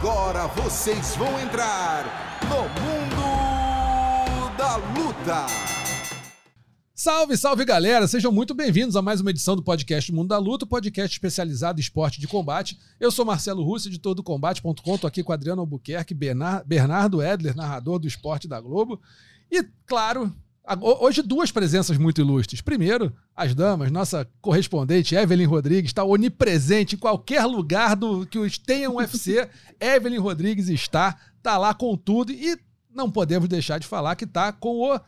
Agora vocês vão entrar no mundo da luta. Salve, salve galera! Sejam muito bem-vindos a mais uma edição do podcast Mundo da Luta, podcast especializado em esporte de combate. Eu sou Marcelo Russo, editor do Combate.com, tô aqui com Adriano Albuquerque, Bernardo Edler, narrador do esporte da Globo. E, claro, Hoje, duas presenças muito ilustres. Primeiro, as damas, nossa correspondente Evelyn Rodrigues está onipresente em qualquer lugar do que tenha um UFC. Evelyn Rodrigues está, tá lá com tudo e não podemos deixar de falar que está com o,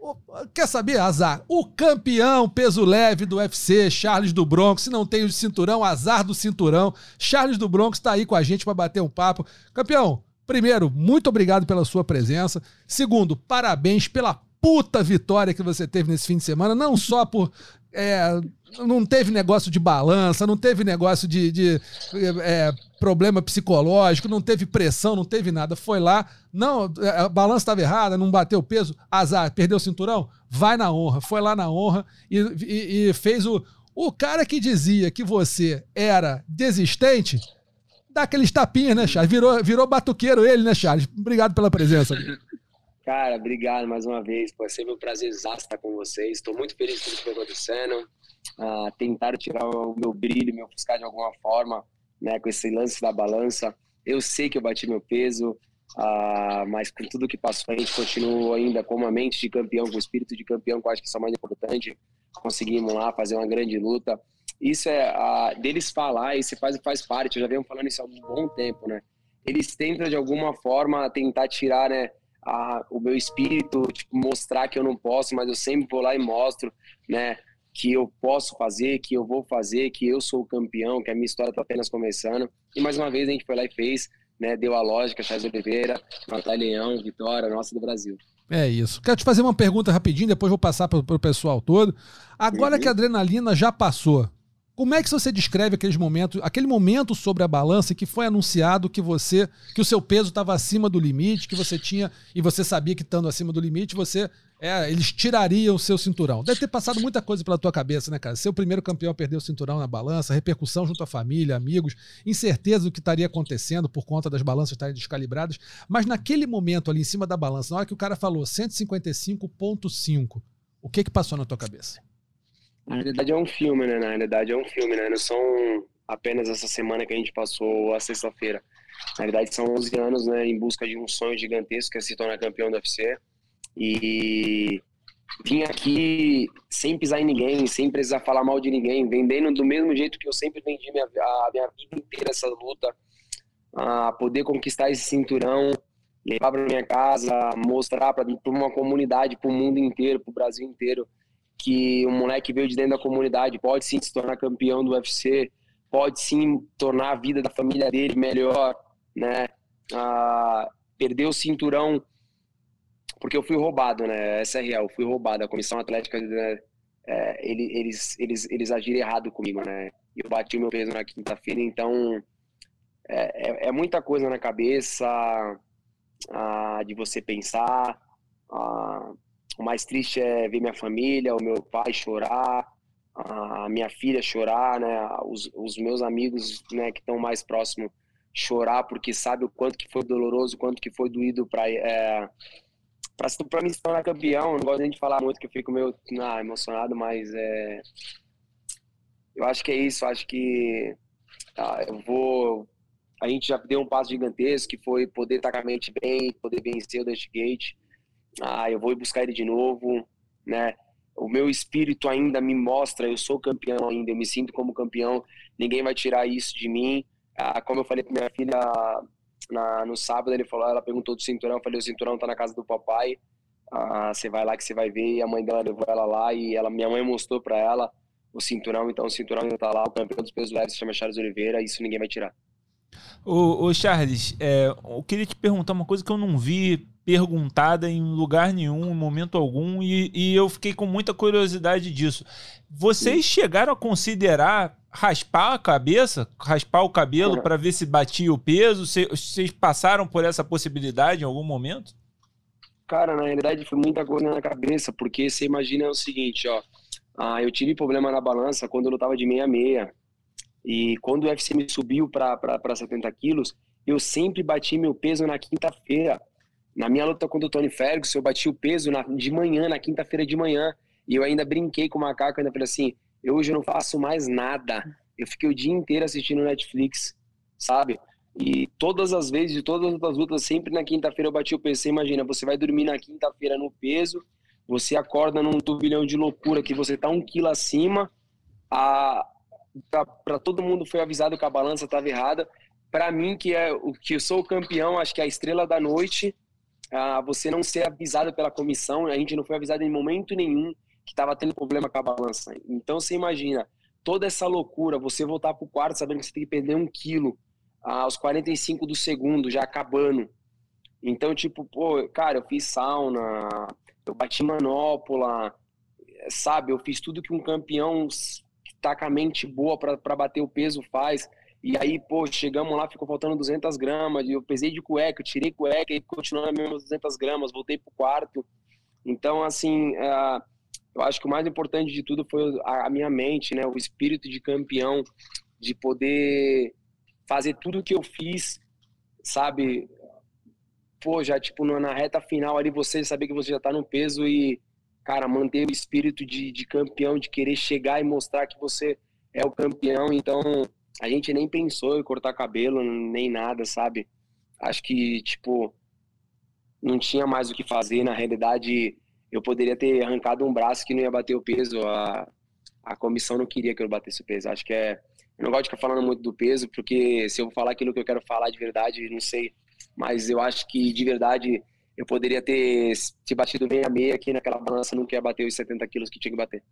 o, Quer saber? Azar. O campeão peso leve do UFC, Charles do Bronx. Se não tem o cinturão, azar do cinturão. Charles do Bronx está aí com a gente para bater um papo. Campeão, primeiro, muito obrigado pela sua presença. Segundo, parabéns pela puta vitória que você teve nesse fim de semana, não só por. É, não teve negócio de balança, não teve negócio de, de é, problema psicológico, não teve pressão, não teve nada. Foi lá, não, a balança estava errada, não bateu peso, azar, perdeu o cinturão, vai na honra. Foi lá na honra e, e, e fez o. O cara que dizia que você era desistente, dá aqueles tapinhas, né, Charles? Virou, virou batuqueiro ele, né, Charles? Obrigado pela presença. Cara, obrigado mais uma vez. Pô, é sempre um prazer estar com vocês. Estou muito feliz com o que está acontecendo. Uh, tentaram tirar o meu brilho, me ofuscar de alguma forma, né, com esse lance da balança. Eu sei que eu bati meu peso, uh, mas com tudo que passou, a gente continua ainda com uma mente de campeão, com o espírito de campeão, que eu acho que isso é mais importante. Conseguimos lá fazer uma grande luta. Isso é uh, deles falar, isso faz, faz parte. Eu já venho falando isso há um bom tempo, né? Eles tentam de alguma forma tentar tirar, né? A, o meu espírito, tipo, mostrar que eu não posso, mas eu sempre vou lá e mostro, né, que eu posso fazer, que eu vou fazer, que eu sou o campeão, que a minha história está apenas começando. E mais uma vez a gente foi lá e fez, né, deu a lógica, Charles Oliveira, Natália Leão, Vitória, nossa do Brasil. É isso. Quero te fazer uma pergunta rapidinho, depois vou passar para o pessoal todo. Agora uhum. que a adrenalina já passou, como é que você descreve aqueles momentos, aquele momento sobre a balança que foi anunciado que você, que o seu peso estava acima do limite, que você tinha e você sabia que estando acima do limite, você é, eles tirariam o seu cinturão. Deve ter passado muita coisa pela tua cabeça, né, cara? Ser o primeiro campeão a perder o cinturão na balança, repercussão junto à família, amigos, incerteza do que estaria acontecendo por conta das balanças estarem descalibradas. Mas naquele momento ali em cima da balança, na hora que o cara falou 155.5, o que que passou na tua cabeça? Na realidade é um filme, né? Na realidade é um filme, né? Não são apenas essa semana que a gente passou a sexta-feira. Na verdade são 11 anos, né? Em busca de um sonho gigantesco que é se tornar campeão do UFC. E vim aqui sem pisar em ninguém, sem precisar falar mal de ninguém, vendendo do mesmo jeito que eu sempre vendi minha, a minha vida inteira essa luta, a poder conquistar esse cinturão, levar para minha casa, mostrar para uma comunidade, para o mundo inteiro, para o Brasil inteiro, que um moleque veio de dentro da comunidade pode sim se tornar campeão do UFC, pode sim tornar a vida da família dele melhor, né? Ah, perder o cinturão porque eu fui roubado, né? Essa é real, eu fui roubado. A comissão atlética, né? é, eles, eles, eles agiram errado comigo, né? Eu bati meu peso na quinta-feira, então é, é, é, muita coisa na cabeça ah, de você pensar. Ah, o mais triste é ver minha família, o meu pai chorar, a minha filha chorar, né? Os, os meus amigos, né, que estão mais próximos chorar porque sabe o quanto que foi doloroso, o quanto que foi doído para é, para me tornar campeão. Não gosto nem de falar muito que eu fico meio ah, emocionado, mas é, eu acho que é isso. Acho que ah, eu vou. A gente já deu um passo gigantesco que foi poder estar com a mente bem, poder vencer o Dust Gate ah, eu vou buscar ele de novo, né? O meu espírito ainda me mostra, eu sou campeão ainda, eu me sinto como campeão, ninguém vai tirar isso de mim. Ah, como eu falei para minha filha na, no sábado, ele falou, ela perguntou do cinturão, eu falei, o cinturão tá na casa do papai, ah, você vai lá que você vai ver, e a mãe dela levou ela lá, e ela, minha mãe mostrou para ela o cinturão, então o cinturão tá lá, o campeão dos pesos leves se chama Charles Oliveira, isso ninguém vai tirar. Ô, ô Charles, é, eu queria te perguntar uma coisa que eu não vi perguntada em lugar nenhum, em momento algum, e, e eu fiquei com muita curiosidade disso. Vocês chegaram a considerar raspar a cabeça, raspar o cabelo para ver se batia o peso? Vocês passaram por essa possibilidade em algum momento? Cara, na realidade foi muita coisa na cabeça, porque você imagina o seguinte, ó. Ah, eu tive problema na balança quando eu lutava de meia-meia. E quando o UFC me subiu para 70 quilos, eu sempre bati meu peso na quinta-feira. Na minha luta contra o Tony Ferguson, eu bati o peso na, de manhã, na quinta-feira de manhã. E eu ainda brinquei com o macaco, ainda falei assim: eu hoje não faço mais nada. Eu fiquei o dia inteiro assistindo Netflix, sabe? E todas as vezes, de todas as lutas, sempre na quinta-feira eu bati o peso. Você imagina, você vai dormir na quinta-feira no peso, você acorda num turbilhão de loucura que você tá um quilo acima, para todo mundo foi avisado que a balança estava errada. Para mim, que é o que eu sou o campeão, acho que é a estrela da noite, a você não ser avisado pela comissão, a gente não foi avisado em momento nenhum que estava tendo problema com a balança. Então você imagina toda essa loucura, você voltar para o quarto sabendo que você tem que perder um quilo aos 45 do segundo, já acabando. Então, tipo, pô, cara, eu fiz sauna, eu bati manopla, sabe? Eu fiz tudo que um campeão tá com a mente boa para bater o peso faz. E aí, pô, chegamos lá, ficou faltando 200 gramas. Eu pesei de cueca, eu tirei cueca e continuou nas mesmas 200 gramas. Voltei pro quarto. Então, assim, uh, eu acho que o mais importante de tudo foi a, a minha mente, né? O espírito de campeão, de poder fazer tudo que eu fiz, sabe? Pô, já, tipo, na reta final ali, você saber que você já tá no peso e cara, manter o espírito de, de campeão, de querer chegar e mostrar que você é o campeão. Então, a gente nem pensou em cortar cabelo, nem nada, sabe? Acho que, tipo, não tinha mais o que fazer. Na realidade, eu poderia ter arrancado um braço que não ia bater o peso. A, a comissão não queria que eu batesse o peso. Acho que é. Eu não gosto de ficar falando muito do peso, porque se eu falar aquilo que eu quero falar de verdade, não sei. Mas eu acho que de verdade eu poderia ter se batido bem a meia aqui naquela balança, não quer bater os 70 quilos que tinha que bater.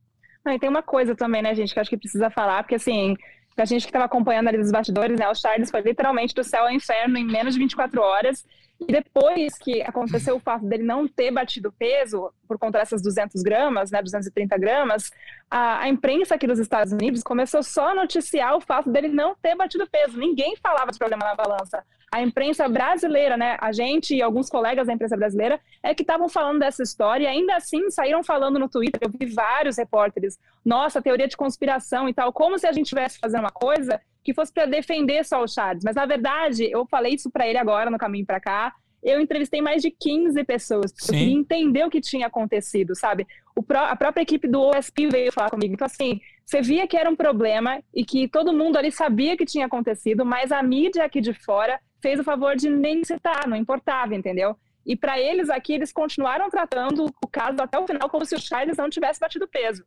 Ah, e tem uma coisa também, né, gente, que acho que precisa falar, porque assim, a gente que estava acompanhando ali dos bastidores, né, o Charles foi literalmente do céu ao inferno em menos de 24 horas, e depois que aconteceu o fato dele não ter batido peso, por conta dessas 200 gramas, né, 230 gramas, a, a, imprensa aqui dos Estados Unidos começou só a noticiar o fato dele não ter batido peso. Ninguém falava de problema na balança a imprensa brasileira, né, a gente e alguns colegas da imprensa brasileira, é que estavam falando dessa história e ainda assim saíram falando no Twitter. Eu vi vários repórteres, nossa, teoria de conspiração e tal, como se a gente estivesse fazendo uma coisa que fosse para defender só o Charles. Mas na verdade, eu falei isso para ele agora no caminho para cá. Eu entrevistei mais de 15 pessoas. Sim. Eu queria entender o que tinha acontecido, sabe? Pró a própria equipe do OSP veio falar comigo. Então, assim, você via que era um problema e que todo mundo ali sabia que tinha acontecido, mas a mídia aqui de fora fez o favor de nem citar, não importava, entendeu? E para eles aqui, eles continuaram tratando o caso até o final como se o Charles não tivesse batido peso.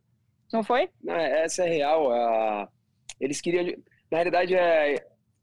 Não foi? Não, essa é real. Uh, eles queriam. Na realidade, é,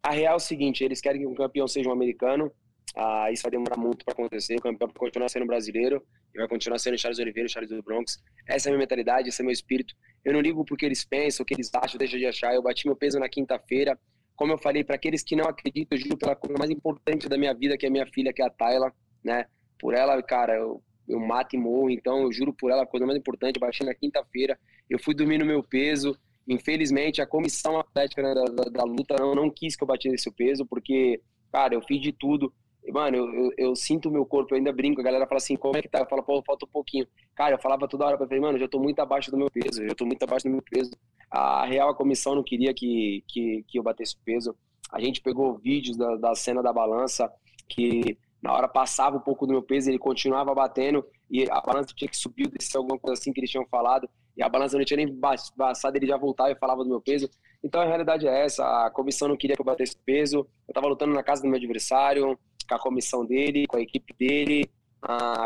a real é o seguinte: eles querem que um campeão seja um americano. Uh, isso vai demorar muito para acontecer. O campeão vai continuar sendo brasileiro e vai continuar sendo Charles Oliveira, Charles do Bronx. Essa é a minha mentalidade, esse é meu espírito. Eu não ligo porque eles pensam, o que eles acham, deixa de achar. Eu bati meu peso na quinta-feira. Como eu falei, para aqueles que não acreditam, eu juro pela coisa mais importante da minha vida, que é minha filha, que é a Tayla, né? Por ela, cara, eu, eu mato e morro, então eu juro por ela a coisa mais importante. Eu baixei na quinta-feira, eu fui dormir no meu peso. Infelizmente, a comissão atlética né, da, da, da, luta não, não quis que eu batesse esse peso, porque, cara, eu fiz de tudo. Mano, eu, eu, eu, sinto o meu corpo, eu ainda brinco, a galera fala assim, como é que tá? Eu falo, pô, falta um pouquinho. Cara, eu falava toda hora pra ele, mano, eu já tô muito abaixo do meu peso, eu tô muito abaixo do meu peso. A real, a comissão não queria que, que, que eu batesse peso. A gente pegou vídeos da, da cena da balança, que na hora passava um pouco do meu peso, ele continuava batendo, e a balança tinha que subir, descer alguma coisa assim que eles tinham falado, e a balança não tinha nem passado, ele já voltava e falava do meu peso. Então a realidade é essa, a comissão não queria que eu batesse peso, eu tava lutando na casa do meu adversário, com a comissão dele, com a equipe dele,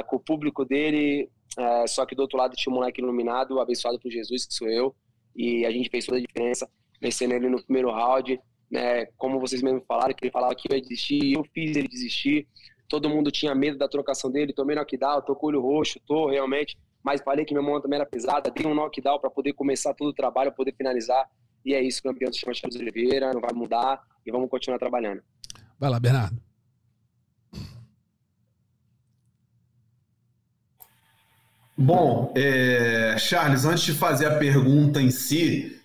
com o público dele. É, só que do outro lado tinha um moleque iluminado, abençoado por Jesus, que sou eu, e a gente fez toda a diferença, vencendo ele no primeiro round. Né, como vocês mesmos falaram, que ele falava que ia desistir, eu fiz ele desistir. Todo mundo tinha medo da trocação dele, tomei knockdown, tô com o olho roxo, tô realmente, mas falei que minha mão também era pesada, dei um knockdown para poder começar todo o trabalho, poder finalizar. E é isso, campeão se chama Charles Oliveira, não vai mudar e vamos continuar trabalhando. Vai lá, Bernardo. Bom, é, Charles, antes de fazer a pergunta em si,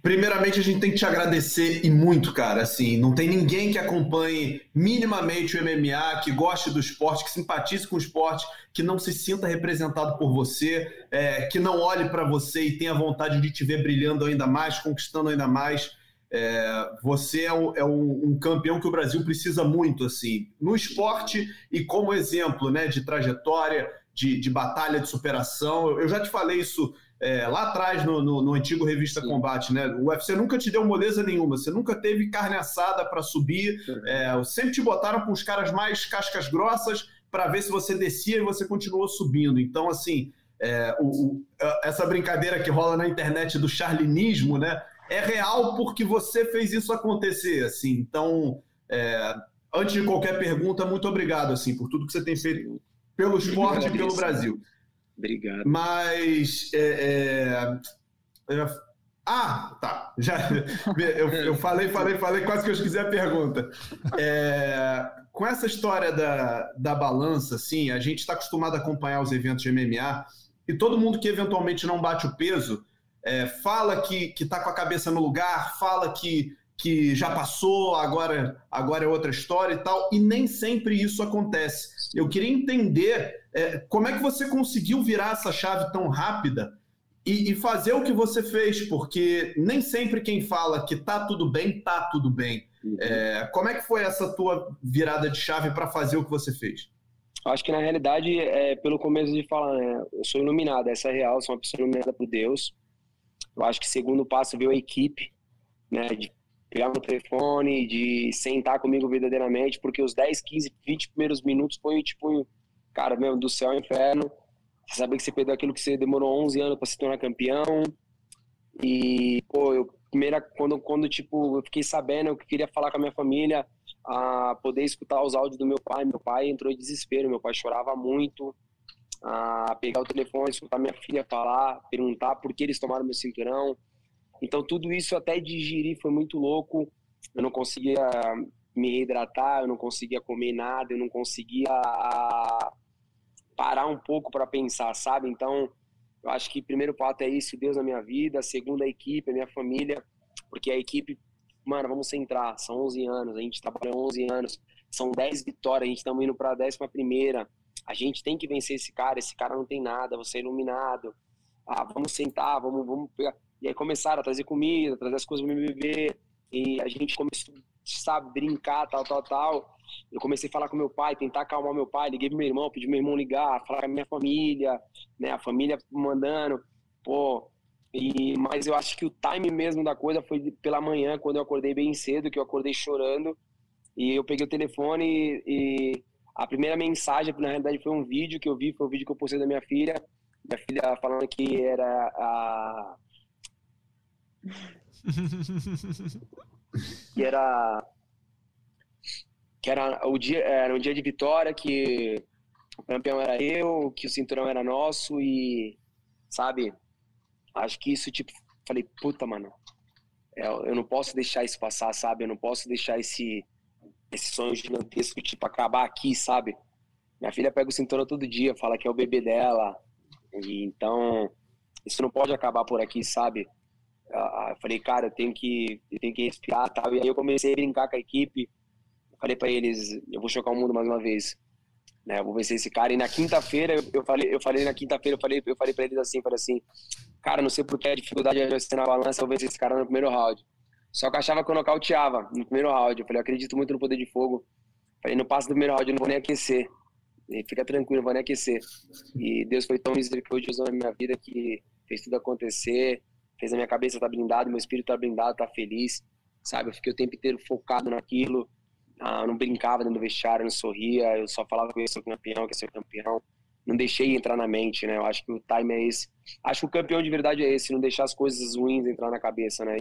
primeiramente a gente tem que te agradecer e muito, cara. Assim, não tem ninguém que acompanhe minimamente o MMA, que goste do esporte, que simpatize com o esporte, que não se sinta representado por você, é, que não olhe para você e tenha vontade de te ver brilhando ainda mais, conquistando ainda mais. É, você é, um, é um, um, campeão que o Brasil precisa muito, assim, no esporte e como exemplo, né, de trajetória, de, de batalha, de superação. Eu já te falei isso é, lá atrás no, no, no antigo Revista Sim. Combate, né? O UFC nunca te deu moleza nenhuma, você nunca teve carne assada para subir, é, sempre te botaram com os caras mais cascas grossas para ver se você descia e você continuou subindo. Então, assim, é, o, o, essa brincadeira que rola na internet do charlinismo, né? É real porque você fez isso acontecer, assim. Então, é, antes de qualquer pergunta, muito obrigado, assim, por tudo que você tem feito pelo esporte e pelo Brasil. Obrigado. Mas. É, é, é, ah, tá. Já, eu, eu, falei, falei, falei, quase que eu esqueci a pergunta. É, com essa história da, da balança, assim, a gente está acostumado a acompanhar os eventos de MMA e todo mundo que eventualmente não bate o peso é, fala que está com a cabeça no lugar, fala que, que já passou, agora, agora é outra história e tal, e nem sempre isso acontece. Eu queria entender é, como é que você conseguiu virar essa chave tão rápida e, e, fazer o que você fez, porque nem sempre quem fala que tá tudo bem, tá tudo bem. Uhum. É, como é que foi essa tua virada de chave para fazer o que você fez? Acho que na realidade, é, pelo começo de falar, né, eu sou iluminado, essa é real, sou uma pessoa iluminada por Deus. Eu acho que segundo passo veio a equipe, né, de pegar no telefone, de sentar comigo verdadeiramente, porque os 10, 15, 20 primeiros minutos foi tipo cara, mesmo, do céu ao inferno. Você saber que você perdeu aquilo que você demorou 11 anos para se tornar campeão. E, pô, eu, primeira, quando, quando, tipo, eu fiquei sabendo, eu queria falar com a minha família, a poder escutar os áudios do meu pai. Meu pai entrou em desespero, meu pai chorava muito. A pegar o telefone, escutar minha filha falar, perguntar por que eles tomaram meu cinturão. Então, tudo isso até digerir foi muito louco. Eu não conseguia me reidratar, eu não conseguia comer nada, eu não conseguia parar um pouco para pensar, sabe? Então, eu acho que primeiro fato é isso, Deus na minha vida, segundo a equipe, a minha família, porque a equipe, mano, vamos centrar, são 11 anos, a gente trabalhou 11 anos, são 10 vitórias, a gente estamos indo para a décima primeira, a gente tem que vencer esse cara, esse cara não tem nada, você é iluminado, ah, vamos sentar, vamos, vamos pegar. E aí começaram a trazer comida, trazer as coisas para me beber, e a gente começou, sabe, brincar, tal, tal, tal. Eu comecei a falar com meu pai, tentar acalmar meu pai, liguei pro meu irmão, pedi meu irmão ligar, falar com a minha família, né, a família mandando, pô. E, mas eu acho que o time mesmo da coisa foi pela manhã, quando eu acordei bem cedo, que eu acordei chorando. E eu peguei o telefone e, e a primeira mensagem, na realidade, foi um vídeo que eu vi, foi o um vídeo que eu postei da minha filha. Minha filha falando que era a. que era que era o dia, era um dia de vitória, que o campeão era eu, que o cinturão era nosso e, sabe, acho que isso, tipo, falei, puta, mano, é, eu não posso deixar isso passar, sabe, eu não posso deixar esse, esse sonho gigantesco, tipo, acabar aqui, sabe. Minha filha pega o cinturão todo dia, fala que é o bebê dela, e então, isso não pode acabar por aqui, sabe. Eu falei, cara, eu tenho que, eu tenho que respirar, tal, e aí eu comecei a brincar com a equipe, falei para eles, eu vou chocar o mundo mais uma vez. Né, eu vou vencer esse cara. E na quinta-feira, eu falei, eu falei na quinta-feira, eu falei, eu falei para eles assim, falei assim, cara, não sei porque a dificuldade de ser na balança, eu vencer esse cara no primeiro round. Só que eu achava que eu nocauteava no primeiro round. Eu falei, eu acredito muito no poder de fogo. falei, no passo do primeiro round, eu não vou nem aquecer. E fica tranquilo, não vou nem aquecer. E Deus foi tão misericordioso na minha vida que fez tudo acontecer, fez a minha cabeça tá blindada, meu espírito tá blindado, tá feliz, sabe? Eu fiquei o tempo inteiro focado naquilo. Ah, não brincava dentro do vestiário, não sorria, eu só falava que eu ia ser campeão, que ia ser campeão. Não deixei entrar na mente, né? Eu acho que o time é esse. Acho que o campeão de verdade é esse, não deixar as coisas ruins entrar na cabeça, né?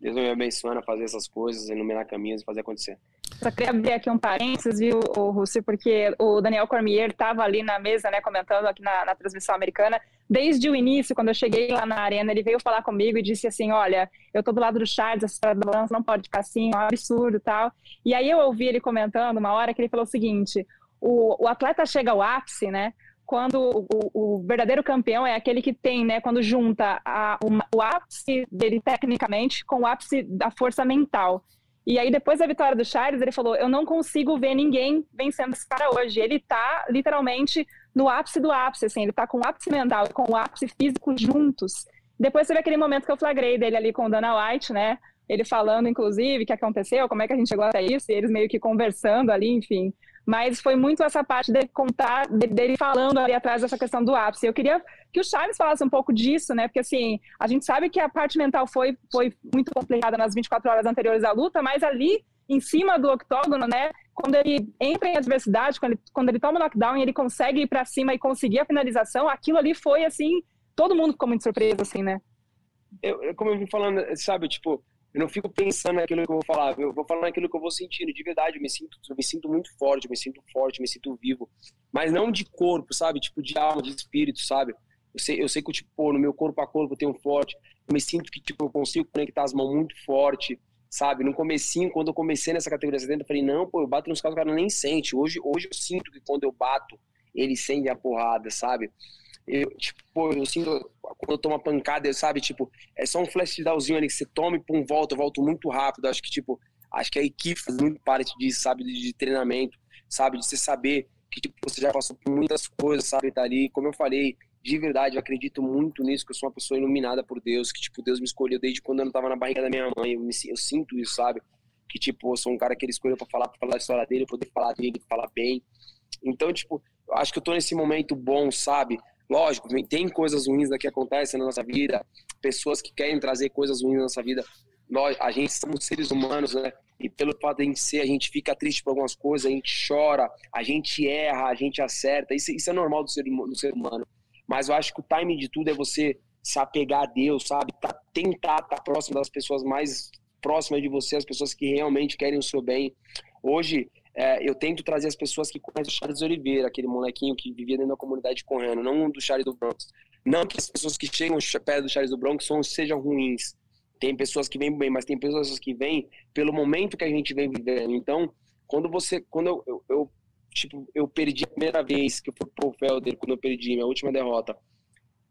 Deus me abençoando a fazer essas coisas, iluminar caminhos e fazer acontecer. Só queria abrir aqui um parênteses, viu, o Russi, porque o Daniel Cormier estava ali na mesa, né, comentando aqui na, na, transmissão americana. Desde o início, quando eu cheguei lá na arena, ele veio falar comigo e disse assim: Olha, eu tô do lado do Charles, essa história da balança não pode ficar assim, é um absurdo tal. E aí eu ouvi ele comentando uma hora que ele falou o seguinte: o, o atleta chega ao ápice, né? quando o, o, verdadeiro campeão é aquele que tem, né, quando junta a, o, o, ápice dele tecnicamente com o ápice da força mental. E aí, depois da vitória do Charles, ele falou: Eu não consigo ver ninguém vencendo esse cara hoje. Ele tá literalmente no ápice do ápice, assim, ele tá com o ápice mental e com o ápice físico juntos. Depois teve aquele momento que eu flagrei dele ali com o Dana White, né? ele falando, inclusive, o que aconteceu, como é que a gente chegou até isso, e eles meio que conversando ali, enfim. Mas foi muito essa parte dele contar, dele falando ali atrás dessa questão do ápice. Eu queria que o Charles falasse um pouco disso, né? Porque assim, a gente sabe que a parte mental foi, foi muito complicada nas 24 horas anteriores à luta, mas ali em cima do octógono, né? Quando ele entra em adversidade, quando ele, quando ele toma o knockdown e ele consegue ir para cima e conseguir a finalização, aquilo ali foi assim, todo mundo ficou muito surpreso, assim, né? Eu, como eu vim falando, sabe, tipo, eu não fico pensando naquilo que eu vou falar, eu vou falar naquilo que eu vou sentindo, de verdade, eu me sinto, eu me sinto muito forte, eu me sinto forte, me sinto vivo, mas não de corpo, sabe, tipo, de alma, de espírito, sabe? Eu sei, eu sei que, tipo, no meu corpo a corpo eu tenho forte, eu me sinto que, tipo, eu consigo conectar as mãos muito forte, sabe? No comecinho, quando eu comecei nessa categoria 70, eu falei, não, pô, eu bato nos caras, o cara nem sente. Hoje, hoje eu sinto que quando eu bato, ele sente a porrada, sabe? Eu, tipo, eu sinto quando eu tomo uma pancada, sabe? Tipo, é só um flash downzinho ali que você toma e pum, volta, eu volto muito rápido. Acho que, tipo, acho que a equipe faz muito parte disso, sabe? De treinamento, sabe? De você saber que, tipo, você já passou por muitas coisas, sabe? Tá ali, como eu falei, de verdade, eu acredito muito nisso, que eu sou uma pessoa iluminada por Deus, que, tipo, Deus me escolheu desde quando eu não tava na barriga da minha mãe. Eu, me, eu sinto isso, sabe? Que, tipo, eu sou um cara que ele escolheu pra falar, pra falar a história dele, poder falar dele, falar bem. Então, tipo, eu acho que eu tô nesse momento bom, sabe? Lógico, tem coisas ruins que acontecem na nossa vida, pessoas que querem trazer coisas ruins na nossa vida. Nós, a gente somos seres humanos, né? E pelo fato de a gente ser, a gente fica triste por algumas coisas, a gente chora, a gente erra, a gente acerta. Isso, isso é normal do ser, do ser humano. Mas eu acho que o time de tudo é você se apegar a Deus, sabe? Tá, tentar estar tá próximo das pessoas mais próximas de você, as pessoas que realmente querem o seu bem. Hoje, é, eu tento trazer as pessoas que conhecem o Charles Oliveira, aquele molequinho que vivia dentro da comunidade correndo, não do Charles do Bronx. Não que as pessoas que chegam perto do Charles do Bronx sejam ruins. Tem pessoas que vêm bem, mas tem pessoas que vêm pelo momento que a gente vem vivendo. Então, quando você, quando eu, eu, eu tipo, eu perdi a primeira vez que eu fui pro Felder, quando eu perdi minha última derrota.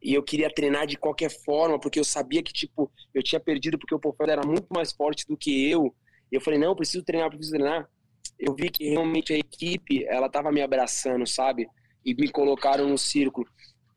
E eu queria treinar de qualquer forma, porque eu sabia que, tipo, eu tinha perdido porque o Pofeld era muito mais forte do que eu. E eu falei, não, eu preciso treinar, eu preciso treinar. Eu vi que realmente a equipe, ela tava me abraçando, sabe? E me colocaram no círculo.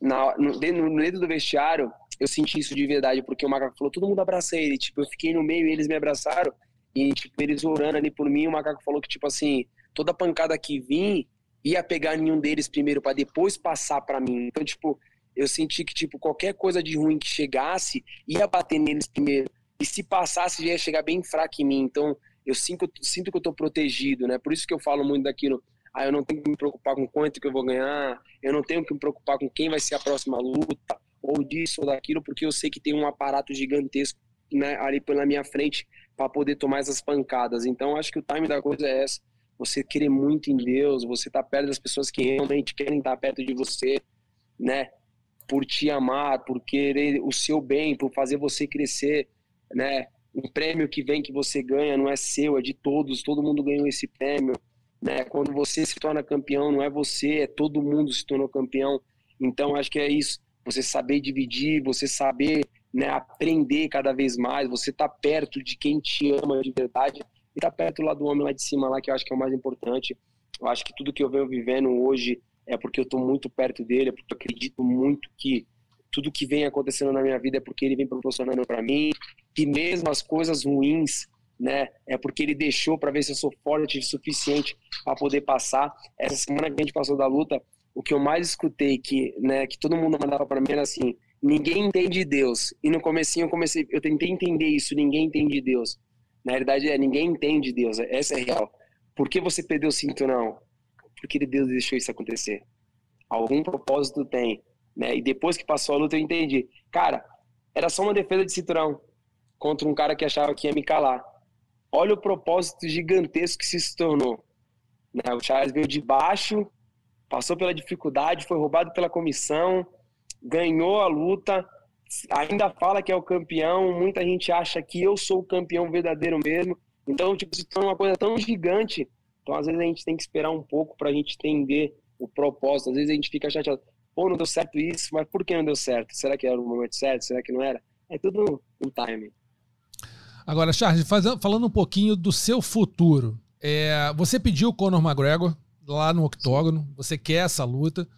Na, no, no do vestiário, eu senti isso de verdade, porque o Macaco falou, todo mundo abraça ele. Tipo, eu fiquei no meio e eles me abraçaram. E, tipo, eles orando ali por mim, o Macaco falou que, tipo assim, toda pancada que vim ia pegar nenhum deles primeiro para depois passar para mim. Então, tipo, eu senti que tipo qualquer coisa de ruim que chegasse ia bater neles primeiro. E se passasse ia chegar bem fraco em mim. Então, eu sinto, sinto que eu tô protegido, né? Por isso que eu falo muito daquilo. Ah, eu não tenho que me preocupar com quanto que eu vou ganhar, eu não tenho que me preocupar com quem vai ser a próxima luta, ou disso ou daquilo, porque eu sei que tem um aparato gigantesco né, ali pela minha frente para poder tomar essas pancadas. Então, acho que o time da coisa é essa você querer muito em Deus, você estar tá perto das pessoas que realmente querem estar perto de você, né? Por te amar, por querer o seu bem, por fazer você crescer, né? Um prêmio que vem que você ganha não é seu, é de todos, todo mundo ganhou esse prêmio, né? Quando você se torna campeão, não é você, é todo mundo se tornou campeão. Então, acho que é isso, você saber dividir, você saber né, aprender cada vez mais, você tá perto de quem te ama de verdade, e tá perto lá do homem lá de cima, lá que eu acho que é o mais importante. Eu acho que tudo que eu venho vivendo hoje é porque eu estou muito perto dele, é porque eu acredito muito que tudo que vem acontecendo na minha vida é porque ele vem proporcionando para mim, que mesmo as coisas ruins, né, é porque ele deixou para ver se eu sou forte o suficiente para poder passar. Essa semana que a gente passou da luta, o que eu mais escutei que, né, que todo mundo mandava para mim era assim: ninguém entende Deus. E no comecinho eu comecei, eu tentei entender isso, ninguém entende Deus. Na realidade, é ninguém entende Deus. Essa é real. Por que você perdeu o cinturão? Porque Deus deixou isso acontecer. Algum propósito tem. Né? E depois que passou a luta, eu entendi. Cara, era só uma defesa de cinturão contra um cara que achava que ia me calar. Olha o propósito gigantesco que se tornou. Né? O Charles veio de baixo, passou pela dificuldade, foi roubado pela comissão, ganhou a luta, ainda fala que é o campeão, muita gente acha que eu sou o campeão verdadeiro mesmo. Então, tipo, torna uma coisa tão gigante. Então, às vezes, a gente tem que esperar um pouco para a gente entender o propósito. Às vezes a gente fica chateado. Pô, não deu certo isso, mas por que não deu certo? Será que era o momento certo? Será que não era? É tudo um timing. Agora, Charles, falando um pouquinho do seu futuro. É, você pediu o Conor McGregor lá no octógono, você quer essa luta.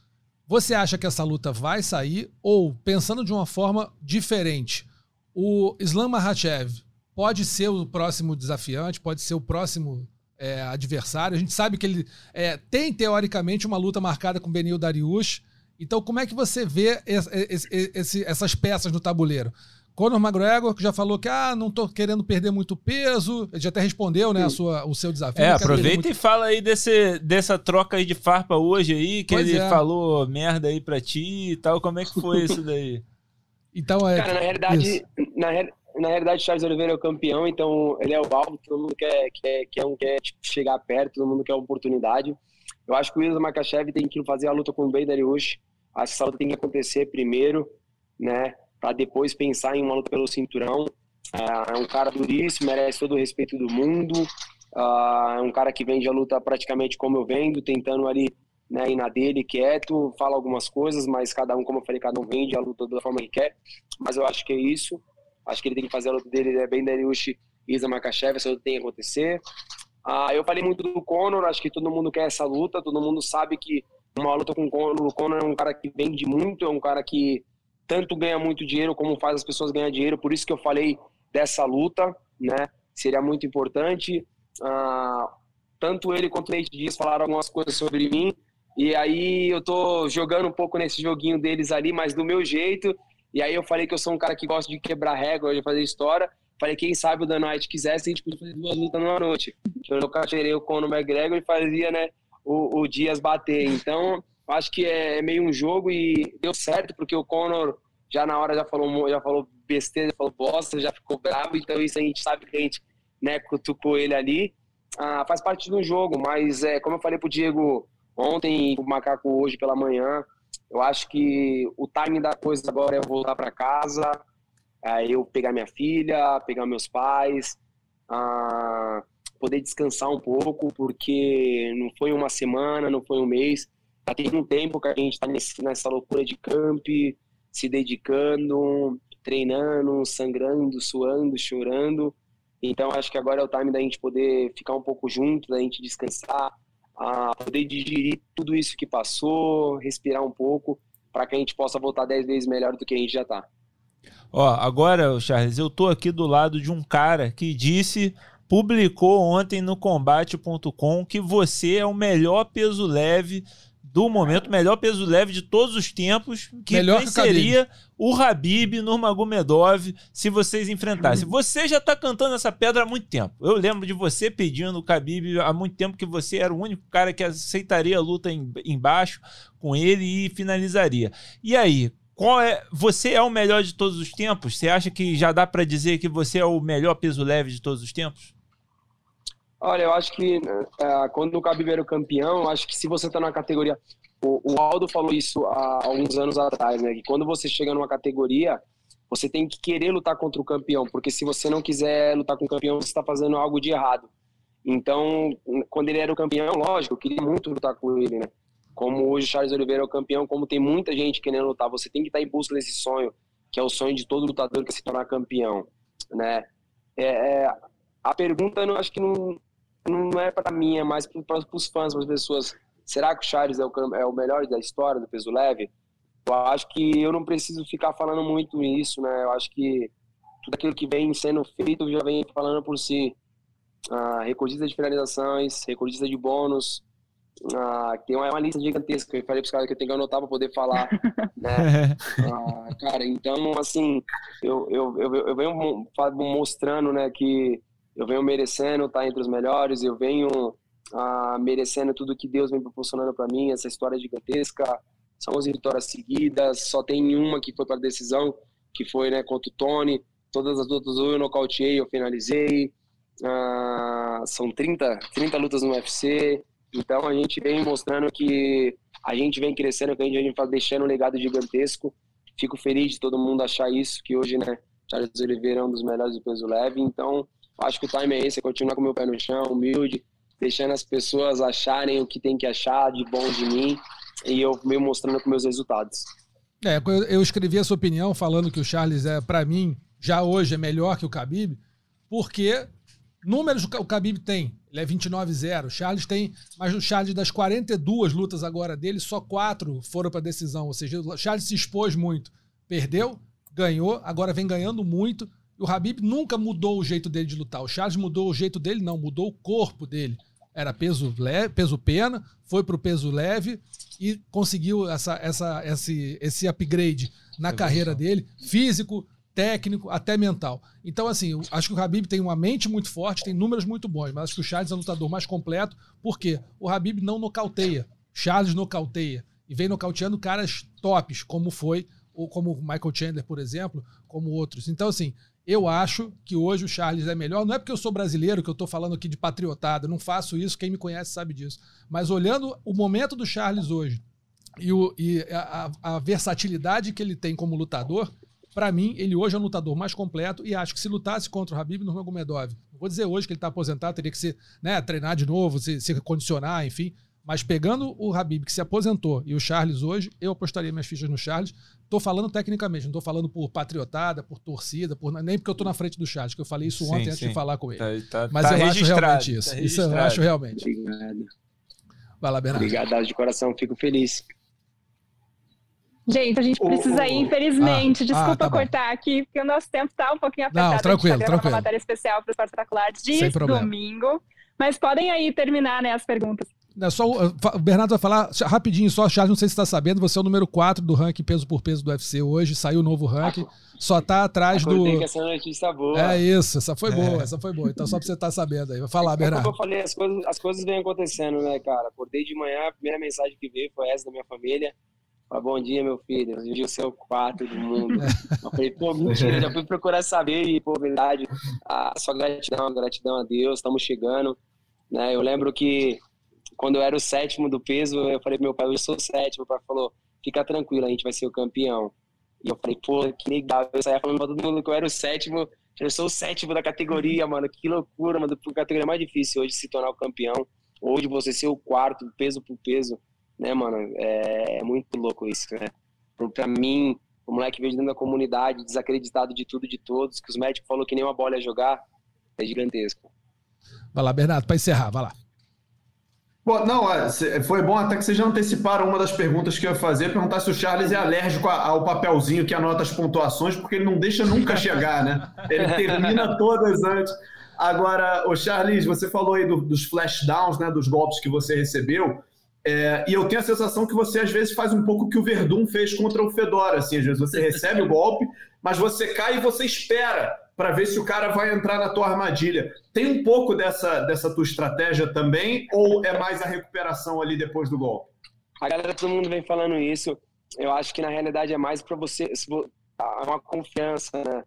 Você acha que essa luta vai sair? Ou, pensando de uma forma diferente, o Islam Makhachev pode ser o próximo desafiante, pode ser o próximo é, adversário. A gente sabe que ele é, tem, teoricamente, uma luta marcada com Benil Dariush. Então, como é que você vê esse, esse, esse, essas peças no tabuleiro? Conor McGregor, que já falou que ah, não tô querendo perder muito peso. Ele já até respondeu, né, a sua, o seu desafio. É, aproveita muito... e fala aí desse, dessa troca aí de farpa hoje aí, que pois ele é. falou merda aí pra ti e tal. Como é que foi isso daí? Então, é... Cara, na realidade, na, na realidade, Charles Oliveira é o campeão, então ele é o alvo, todo mundo quer, quer, quer, um, quer tipo, chegar perto, todo mundo quer oportunidade. Eu acho que o Isla Makachev tem que fazer a luta com o Bader hoje. Acho que essa luta tem que acontecer primeiro, né? Para depois pensar em uma luta pelo cinturão. É, é um cara duríssimo, merece todo o respeito do mundo. Uh, é um cara que vende a luta praticamente como eu vendo, tentando ali né, ir na dele, quieto, fala algumas coisas, mas cada um, como eu falei, cada um vende a luta da forma que quer. Mas eu acho que é isso. Acho que ele tem que fazer a luta dele, é bem Dariush e Isa Makachev, essa luta tem que acontecer. Ah, eu falei muito do Conor, acho que todo mundo quer essa luta, todo mundo sabe que uma luta com o Conor, o Conor é um cara que vende muito, é um cara que tanto ganha muito dinheiro como faz as pessoas ganhar dinheiro, por isso que eu falei dessa luta, né? Seria muito importante. Ah, tanto ele quanto o Nate Dias falaram algumas coisas sobre mim, e aí eu tô jogando um pouco nesse joguinho deles ali, mas do meu jeito, e aí eu falei que eu sou um cara que gosta de quebrar regra, de fazer história. Falei, quem sabe o Dan White quisesse, a gente podia fazer duas lutas numa noite. Eu tirei o Conor McGregor e fazia, né, o, o Dias bater. Então, acho que é, é meio um jogo e deu certo, porque o Conor já na hora já falou, já falou besteira, já falou bosta, já ficou bravo. Então, isso a gente sabe que a gente, né, cutucou ele ali. Ah, faz parte do jogo, mas é, como eu falei pro Diego ontem e pro Macaco hoje pela manhã, eu acho que o timing da coisa agora é voltar para casa, é eu pegar minha filha, pegar meus pais, uh, poder descansar um pouco, porque não foi uma semana, não foi um mês, já tem um tempo que a gente está nessa loucura de camp, se dedicando, treinando, sangrando, suando, chorando. Então acho que agora é o time da gente poder ficar um pouco junto, da gente descansar, a poder digerir tudo isso que passou, respirar um pouco, para que a gente possa voltar 10 vezes melhor do que a gente já está. Ó, agora, Charles, eu tô aqui do lado de um cara que disse, publicou ontem no combate.com que você é o melhor peso leve do momento, melhor peso leve de todos os tempos, que melhor venceria que o Habib Nurmagomedov se vocês enfrentassem. Uhum. Você já está cantando essa pedra há muito tempo. Eu lembro de você pedindo o Khabib há muito tempo que você era o único cara que aceitaria a luta em, embaixo com ele e finalizaria. E aí, qual é? Você é o melhor de todos os tempos? Você acha que já dá para dizer que você é o melhor peso leve de todos os tempos? Olha, eu acho que uh, quando o Khabib era campeão, acho que se você está na categoria... O, o, Aldo falou isso há alguns anos atrás, né? Que quando você chega numa categoria, você tem que querer lutar contra o campeão, porque se você não quiser lutar com o campeão, você está fazendo algo de errado. Então, quando ele era o campeão, lógico, eu queria muito lutar com ele, né? Como hoje o Charles Oliveira é o campeão, como tem muita gente querendo lutar, você tem que estar tá em busca desse sonho, que é o sonho de todo lutador que se tornar campeão, né? É, é, a pergunta, eu acho que não, não é para mim, é mais para os fãs, para as pessoas. Será que o Charles é o, é o melhor da história do peso leve? Eu acho que eu não preciso ficar falando muito isso, né? Eu acho que tudo aquilo que vem sendo feito já vem falando por si. Ah, recordista de finalizações, recordista de bônus, ah, tem uma, uma, lista gigantesca. Eu falei para os caras que eu tenho que anotar para poder falar. né? ah, cara, então, assim, eu, eu, eu, eu venho mostrando né, que eu venho merecendo estar entre os melhores, eu venho ah, merecendo tudo que Deus vem proporcionando para mim, essa história gigantesca. São 11 vitórias seguidas, só tem uma que foi para decisão, que foi né, contra o Tony. Todas as lutas eu nocauteei, eu finalizei. Ah, são 30, 30 lutas no UFC. Então a gente vem mostrando que a gente vem crescendo, que a gente vem deixando um legado gigantesco. Fico feliz de todo mundo achar isso, que hoje, né, Charles Oliveira é um dos melhores do peso leve. Então, Acho que o time é esse, é continuar com o meu pé no chão, humilde, deixando as pessoas acharem o que tem que achar de bom de mim e eu meio mostrando com meus resultados. É, eu escrevi essa opinião falando que o Charles é, para mim, já hoje é melhor que o Khabib, porque números o Khabib tem, ele é 29-0, o Charles tem, mas o Charles das 42 lutas agora dele, só quatro foram para decisão, ou seja, o Charles se expôs muito, perdeu, ganhou, agora vem ganhando muito, o Habib nunca mudou o jeito dele de lutar. O Charles mudou o jeito dele, não, mudou o corpo dele. Era peso leve, peso pena, foi pro peso leve e conseguiu essa, essa, esse, esse upgrade na carreira dele, físico, técnico, até mental. Então, assim, acho que o Habib tem uma mente muito forte, tem números muito bons, mas acho que o Charles é um lutador mais completo, porque o Habib não nocauteia. Charles nocauteia. E vem nocauteando caras tops, como foi, ou como o Michael Chandler, por exemplo, como outros. Então, assim, eu acho que hoje o Charles é melhor. Não é porque eu sou brasileiro que eu estou falando aqui de patriotada. Não faço isso. Quem me conhece sabe disso. Mas olhando o momento do Charles hoje e, o, e a, a, versatilidade que ele tem como lutador, para mim, ele hoje é um lutador mais completo e acho que se lutasse contra o Habib Nurmagomedov, vou dizer hoje que ele está aposentado, teria que se, né, treinar de novo, se, se condicionar, enfim. Mas pegando o Habib, que se aposentou, e o Charles hoje, eu apostaria minhas fichas no Charles. Tô falando tecnicamente, não tô falando por patriotada, por torcida, por, nem porque eu tô na frente do Charles, que eu falei isso ontem sim, antes sim. de falar com ele. Tá, tá, Mas tá eu acho realmente isso. Tá isso eu acho realmente. Obrigado. Vai lá, Bernardo. Obrigado de coração, fico feliz. Gente, a gente precisa ir, infelizmente. Ah, Desculpa ah, tá cortar aqui, porque o nosso tempo tá um pouquinho apertado. Não, tranquilo, tranquilo. Uma matéria especial para os espetaculares de domingo. Mas podem aí terminar né, as perguntas. É só, o Bernardo vai falar rapidinho só, Charles, não sei se você está sabendo, você é o número 4 do ranking peso por peso do UFC hoje, saiu o novo ranking, só tá atrás do... Que essa notícia boa. É isso, essa foi boa, é. essa foi boa, então só para você estar tá sabendo aí. Vai falar, Bernardo. Como eu falei, as coisas, as coisas vêm acontecendo, né, cara? Acordei de manhã, a primeira mensagem que veio foi essa da minha família, bom dia, meu filho. Hoje eu sou o quarto do mundo. Eu falei, pô, mentira, já fui procurar saber e, pô, verdade, a sua gratidão, gratidão a Deus, estamos chegando. Né? Eu lembro que quando eu era o sétimo do peso, eu falei pro meu pai, eu sou o sétimo. O pai falou, fica tranquilo, a gente vai ser o campeão. E eu falei, pô, que legal. Eu saía falando pra todo mundo que eu era o sétimo. Eu sou o sétimo da categoria, mano. Que loucura, mano. A categoria mais difícil hoje se tornar o campeão. Hoje você ser o quarto, peso por peso, né, mano? É, é muito louco isso, né? Pra mim, o moleque veio dentro da comunidade, desacreditado de tudo de todos, que os médicos falaram que nem uma bola ia jogar, é gigantesco. Vai lá, Bernardo, para encerrar, vai lá. Não, é, foi bom até que vocês já anteciparam uma das perguntas que eu ia fazer, perguntar se o Charles é alérgico ao papelzinho que anota as pontuações, porque ele não deixa nunca chegar, né? Ele termina todas antes. Agora, o Charles, você falou aí do, dos flashdowns, né, dos golpes que você recebeu, é, e eu tenho a sensação que você às vezes faz um pouco o que o Verdun fez contra o Fedora, assim, às vezes você recebe o golpe, mas você cai e você espera para ver se o cara vai entrar na tua armadilha. Tem um pouco dessa, dessa tua estratégia também, ou é mais a recuperação ali depois do golpe? A galera, todo mundo vem falando isso. Eu acho que na realidade é mais para você, uma confiança, né?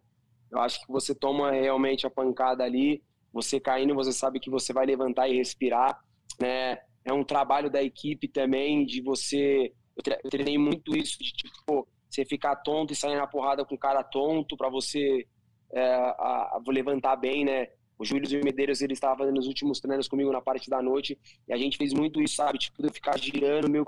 Eu acho que você toma realmente a pancada ali, você caindo, você sabe que você vai levantar e respirar, né? É um trabalho da equipe também, de você. Eu treinei muito isso, de tipo, você ficar tonto e sair na porrada com o cara tonto, para você é, a, a levantar bem, né? O Júlio e o Medeiros, ele estava fazendo os últimos treinos comigo na parte da noite, e a gente fez muito isso, sabe? Tipo, eu ficar girando, meu...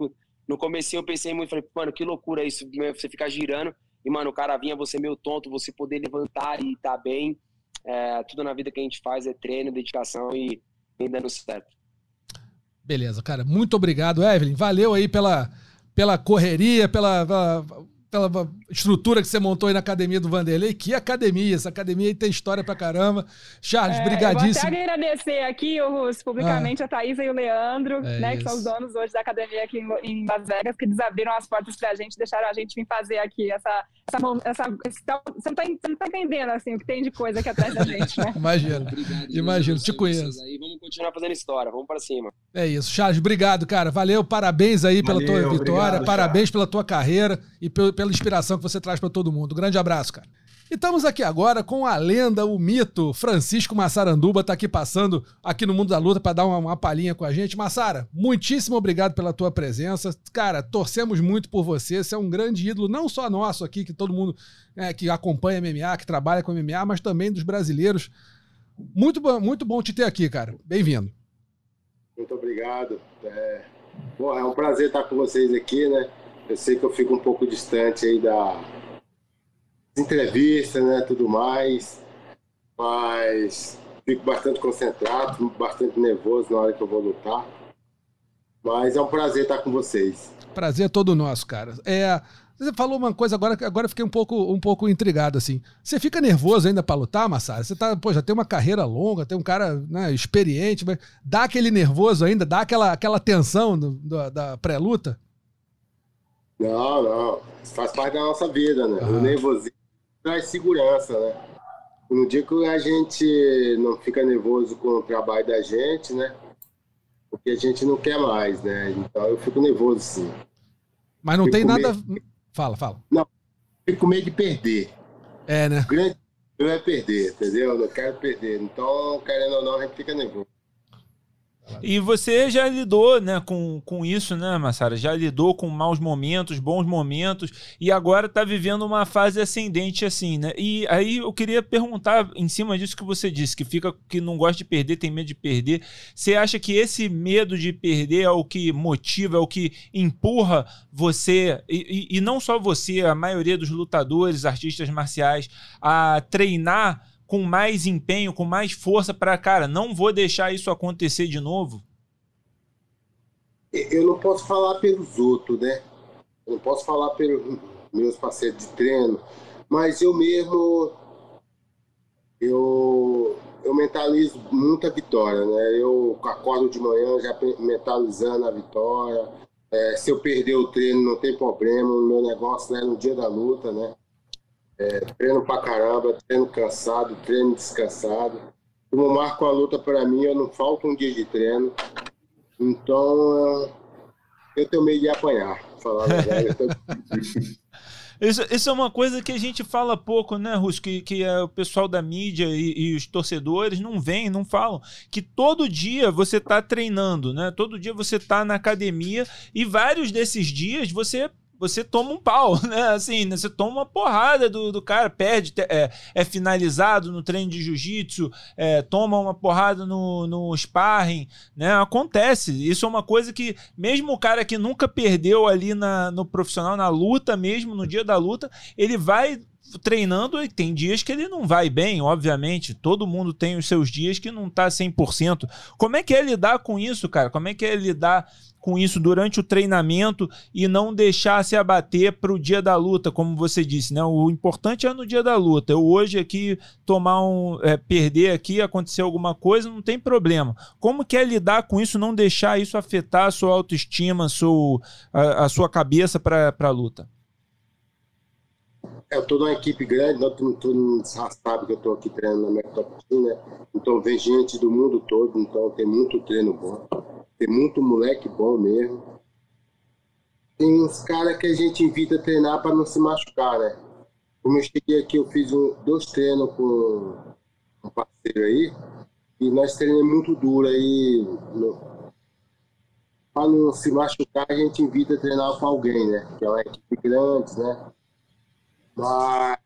No começo eu pensei muito, falei, mano, que loucura isso, você ficar girando, e, mano, o cara vinha, você meio tonto, você poder levantar e tá bem. É, tudo na vida que a gente faz é treino, dedicação e vem dando certo. Beleza, cara. Muito obrigado, Evelyn. Valeu aí pela, pela correria, pela, pela aquela estrutura que você montou aí na academia do Vanderlei. Que academia! Essa academia aí tem história pra caramba. Charles, é, brigadíssimo. Eu vou até agradecer aqui, Russo, publicamente ah. a Thaisa e o Leandro, é né, que são os donos hoje da academia aqui em, em Las Vegas, que desabriram as portas pra gente, deixaram a gente vir fazer aqui essa. essa, essa você, não tá, você não tá entendendo assim, o que tem de coisa aqui atrás da gente, né? Imagino. Imagino, te conheço. Aí, vamos continuar fazendo história, vamos pra cima. É isso. Charles, obrigado, cara. Valeu, parabéns aí Valeu, pela tua vitória, obrigado, parabéns Charles. pela tua carreira e pelo, pela inspiração que você traz para todo mundo. grande abraço, cara. E estamos aqui agora com a lenda, o mito, Francisco Massaranduba está aqui passando aqui no Mundo da Luta para dar uma, uma palhinha com a gente. Massara, muitíssimo obrigado pela tua presença. Cara, torcemos muito por você. Você é um grande ídolo, não só nosso aqui, que todo mundo é, que acompanha MMA, que trabalha com MMA, mas também dos brasileiros. Muito bom, muito bom te ter aqui, cara. Bem-vindo. Muito obrigado. É... Porra, é um prazer estar com vocês aqui, né? Eu sei que eu fico um pouco distante aí da entrevista, né, tudo mais, mas fico bastante concentrado, bastante nervoso na hora que eu vou lutar. Mas é um prazer estar com vocês. Prazer é todo nosso, cara. É, Você falou uma coisa agora que agora fiquei um pouco, um pouco intrigado, assim. Você fica nervoso ainda para lutar, Massara? Você tá, pô, já tem uma carreira longa, tem um cara né, experiente, mas dá aquele nervoso ainda, dá aquela, aquela tensão do, do, da pré-luta? Não, não. Faz parte da nossa vida, né? O nervosismo traz segurança, né? No dia que a gente não fica nervoso com o trabalho da gente, né? Porque a gente não quer mais, né? Então eu fico nervoso, sim. Mas não Fico tem nada. meio- Fala, fala. Fico com medo de perder. É, né? O grande eu é perder, entendeu? Eu não quero perder. Então, querendo ou não, a gente fica nervoso. E você já lidou, né, com, com isso, né, Massara? Já lidou com maus momentos, bons momentos, e agora tá vivendo uma fase ascendente assim, né? E aí eu queria perguntar, em cima disso que você disse, que fica que não gosta de perder, tem medo de perder. Você acha que esse medo de perder é o que motiva, é o que empurra você, e, e- e não só você, a maioria dos lutadores, artistas marciais, a treinar com mais empenho, com mais força para, cara, não vou deixar isso acontecer de novo? Eu não posso falar pelos outros, né? Eu não posso falar pelos meus parceiros de treino, mas eu mesmo eu, eu mentalizo muita vitória, né? Eu acordo de manhã já mentalizando a vitória. É, se eu perder o treino, não tem problema. O meu negócio é no dia da luta, né? É, treino pra caramba, treino cansado, treino descansado. Como eu marco a luta para mim, eu não falta um dia de treino. Então, eu tenho medo de apanhar, falar a verdade. Eu tô- Isso, isso é uma coisa que a gente fala pouco, né, Russo? Que, que é o pessoal da mídia e, e os torcedores não vêm, não falam. Que todo dia você tá treinando, né? Todo dia você tá na academia e vários desses dias você. Você toma um pau, né? Assim, né? você toma uma porrada do, do cara, perde, é, é finalizado no treino de jiu-jitsu, é, toma uma porrada no, no sparring, né? Acontece. Isso é uma coisa que, mesmo o cara que nunca perdeu ali na, no profissional, na luta mesmo, no dia da luta, ele vai treinando e tem dias que ele não vai bem, obviamente. Todo mundo tem os seus dias que não tá 100%. Como é que é lidar com isso, cara? Como é que é lidar com isso durante o treinamento e não deixar se abater para o dia da luta, como você disse, né? O importante é no dia da luta. Eu hoje aqui tomar um, é, perder aqui, acontecer alguma coisa, não tem problema. Como que é lidar com isso, não deixar isso afetar a sua autoestima, a sua, a, sua cabeça para a luta? Eu tô numa equipe grande, não todo mundo sabe que eu tô aqui treinando na Metop Team, né? Então vem gente do mundo todo, então tem muito treino bom. Tem muito moleque bom mesmo. Tem uns caras que a gente invita a treinar para não se machucar, né? Como eu cheguei aqui, eu fiz um, dois treinos com um parceiro aí, e nós treinamos muito duro aí. Para não se machucar, a gente invita a treinar com alguém, né? Que é uma equipe grande, né? Mas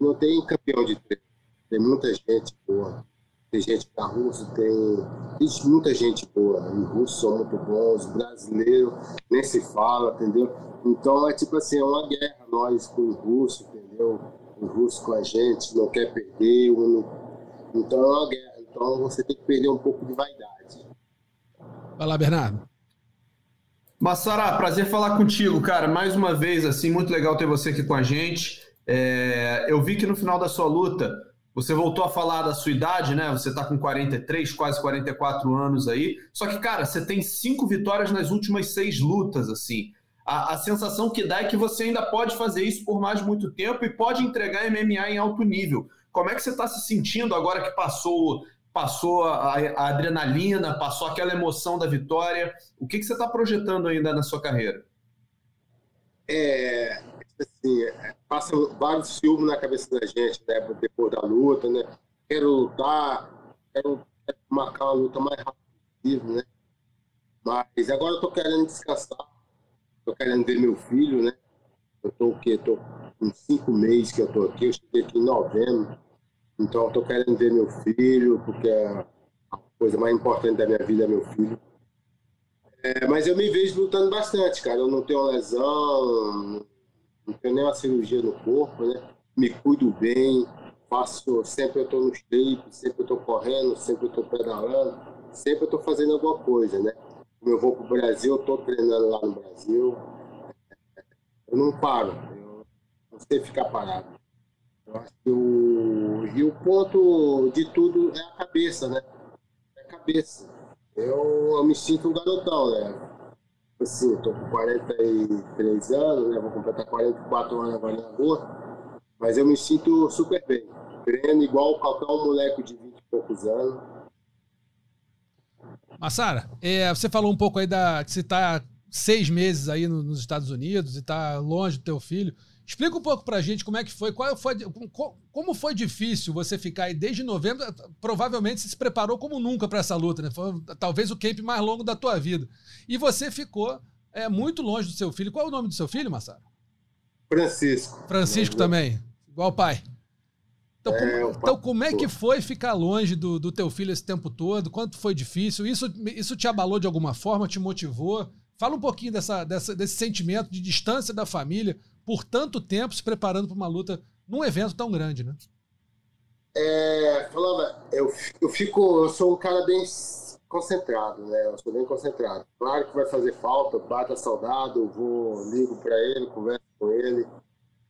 não tem campeão de treino. Tem muita gente boa. Tem gente da Rússia, tem, tem muita gente boa. Os russos são muito bons, os brasileiros nem se fala, entendeu? Então é tipo assim, é uma guerra nós com os russos, entendeu? Os russos com a gente, não quer perder. Um não- Então é uma guerra. Então você tem que perder um pouco de vaidade. Vai lá, Bernardo. Massara, prazer falar contigo, cara. Mais uma vez, assim, muito legal ter você aqui com a gente. É, eu vi que no final da sua luta, você voltou a falar da sua idade, né? Você tá com 43, quase 44 anos aí. Só que, cara, você tem cinco vitórias nas últimas seis lutas, assim. A, a sensação que dá é que você ainda pode fazer isso por mais muito tempo e pode entregar MMA em alto nível. Como é que você está se sentindo agora que passou passou a, a adrenalina, passou aquela emoção da vitória? O que, que você está projetando ainda na sua carreira? é, assim, é, passa vários filmes na cabeça da gente, né? Depois da luta, né? Quero lutar, quero, quero marcar uma luta mais rápida possível, né? Mas agora eu tô querendo descansar, tô querendo ver meu filho, né? Eu tô o quê? Tô com cinco meses que eu tô aqui, eu cheguei aqui em novembro, então eu tô querendo ver meu filho, porque a a coisa mais importante da minha vida é meu filho. É, mas eu me vejo lutando bastante, cara. Eu não tenho lesão, não tenho nenhuma cirurgia no corpo, né? Me cuido bem, faço, sempre eu tô no shape, sempre eu tô correndo, sempre eu tô pedalando, sempre eu tô fazendo alguma coisa, né? Como eu vou pro Brasil, eu tô treinando lá no Brasil. eu não paro, eu não sei ficar parado. Eu acho que o, e o ponto de tudo é a cabeça, né? É a cabeça. Eu, eu me sinto um garotão, né? Assim, tô com 43 anos, né? Vou completar 44 anos agora em agosto. Mas eu me sinto super bem. Treino igual qualquer um moleque de 20 e poucos anos. Massara, é, você falou um pouco aí da que você está seis meses aí no, nos Estados Unidos e está longe do teu filho. Explica um pouco pra gente como é que foi, qual foi, como foi difícil você ficar aí desde novembro, provavelmente você se preparou como nunca para essa luta, né? Foi talvez o camp mais longo da tua vida. E você ficou é, muito longe do seu filho. Qual é o nome do seu filho, Massara? Francisco. Francisco também, igual o pai. Então, é, como, então, como é que foi ficar longe do, do teu filho esse tempo todo? Quanto foi difícil? Isso, isso te abalou de alguma forma? Te motivou? Fala um pouquinho dessa, dessa, desse sentimento de distância da família por tanto tempo se preparando para uma luta num evento tão grande, né? É, falando, eu, eu fico, eu sou um cara bem concentrado, né? Eu sou bem concentrado. Claro que vai fazer falta, bata a saudade, eu vou, ligo para ele, converso com ele.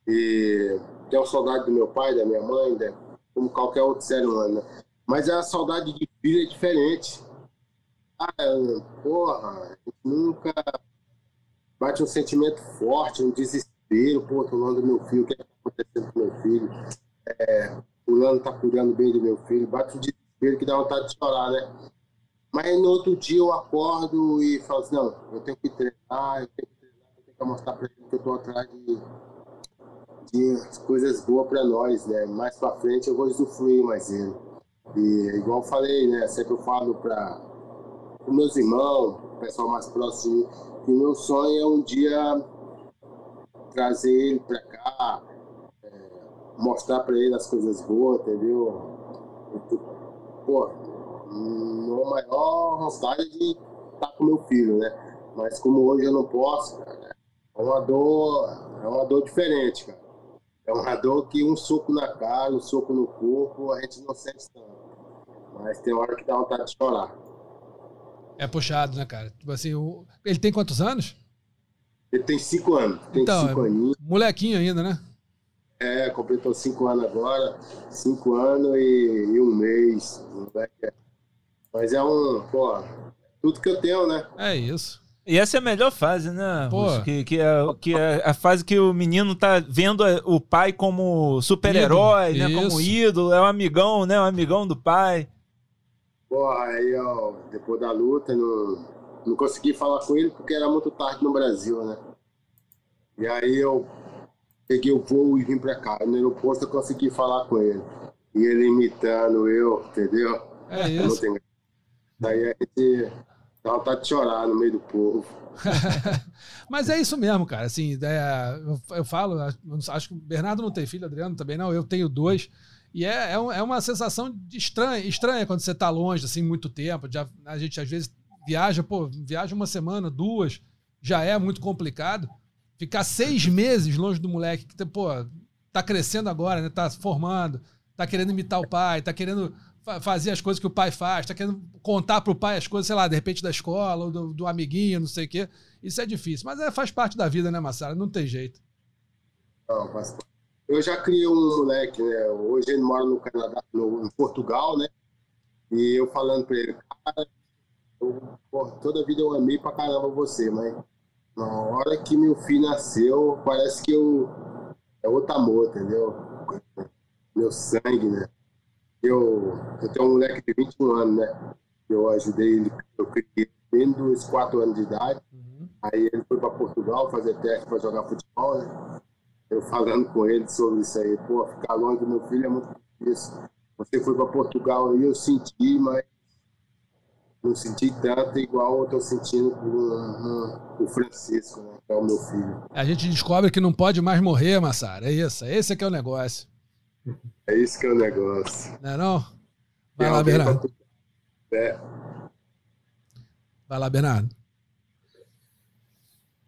E tenho saudade do meu pai, da minha mãe, né? como qualquer outro ser humano. Né? Mas a saudade de filho é diferente. Ah, porra, nunca bate um sentimento forte, um desespero, pô, tô falando do meu filho, o que é está acontecendo com meu filho? É, fulano tá cuidando bem do meu filho, bate um desespero que dá vontade de chorar, né? Mas no outro dia eu acordo e falo assim, não, eu tenho que treinar, eu tenho que treinar, eu tenho que mostrar para ele que eu tô atrás de, de coisas boas para nós, né? Mais para frente eu vou usufruir mais ele. E igual eu falei, né? Sempre eu falo para os meus irmãos, o pessoal mais próximo, que o meu sonho é um dia trazer ele para cá, é, mostrar para ele as coisas boas, entendeu? Pô, no maior vontade de estar com meu filho, né? Mas como hoje eu não posso, cara, é uma dor, é uma dor diferente, cara. É uma dor que um soco na cara, um soco no corpo, a gente não sente tanto. Mas tem hora que dá vontade de chorar. É puxado, né, cara? Tipo assim, o... ele tem quantos anos? Ele tem cinco anos. Tem então, cinco é aninhos. Molequinho ainda, né? É, completou cinco anos agora. Cinco anos e, e um mês. Moleque. Mas é um, pô, tudo que eu tenho, né? É isso. E essa é a melhor fase, né? Pô. Que, que, é, que é a fase que o menino tá vendo o pai como super-herói, né? Como ídolo, é um amigão, né? Um amigão do pai. Porra, aí, ó, depois da luta, não, não consegui falar com ele porque era muito tarde no Brasil, né? E aí eu peguei o voo e vim pra cá. No aeroporto eu consegui falar com ele. E ele imitando eu, entendeu? É isso. Daí a gente dá vontade de chorar no meio do povo. Mas é isso mesmo, cara. Assim, é, eu, eu, falo, acho que o Bernardo não tem filho, Adriano também não, eu tenho dois. E é, é, é uma sensação estranha, estranha quando você está longe, assim, muito tempo. Já, a gente às vezes viaja, pô, viaja uma semana, duas, já é muito complicado. Ficar seis meses longe do moleque que, pô, tá crescendo agora, né? Tá formando, tá querendo imitar o pai, tá querendo fazer as coisas que o pai faz, tá querendo contar pro pai as coisas, sei lá, de repente da escola, ou do, do amiguinho, não sei o quê. Isso é difícil. Mas é, faz parte da vida, né, Massara? Não tem jeito. Não, mas eu já criei um moleque, né? Hoje ele mora no Canadá, no, em Portugal, né? E eu falando para ele, cara, eu, porra, toda vida eu amei pra caramba você, mas na hora que meu filho nasceu, parece que eu é outro amor, entendeu? Meu sangue, né? Eu, eu tenho um moleque de 21 anos, né? Eu ajudei ele, eu criei desde os 4 anos de idade. Uhum. Aí ele foi para Portugal fazer teste para jogar futebol, né? eu falando com ele sobre isso aí. Pô, ficar longe do meu filho é muito difícil. Você foi para Portugal e eu senti, mas não senti tanto igual eu tô sentindo com, o Francisco, né, que é o meu filho. A gente descobre que não pode mais morrer, Massara. É isso. Esse é que é o negócio. É isso que é o negócio. Não é não? Vai lá, Bernardo. É. Vai lá, Bernardo.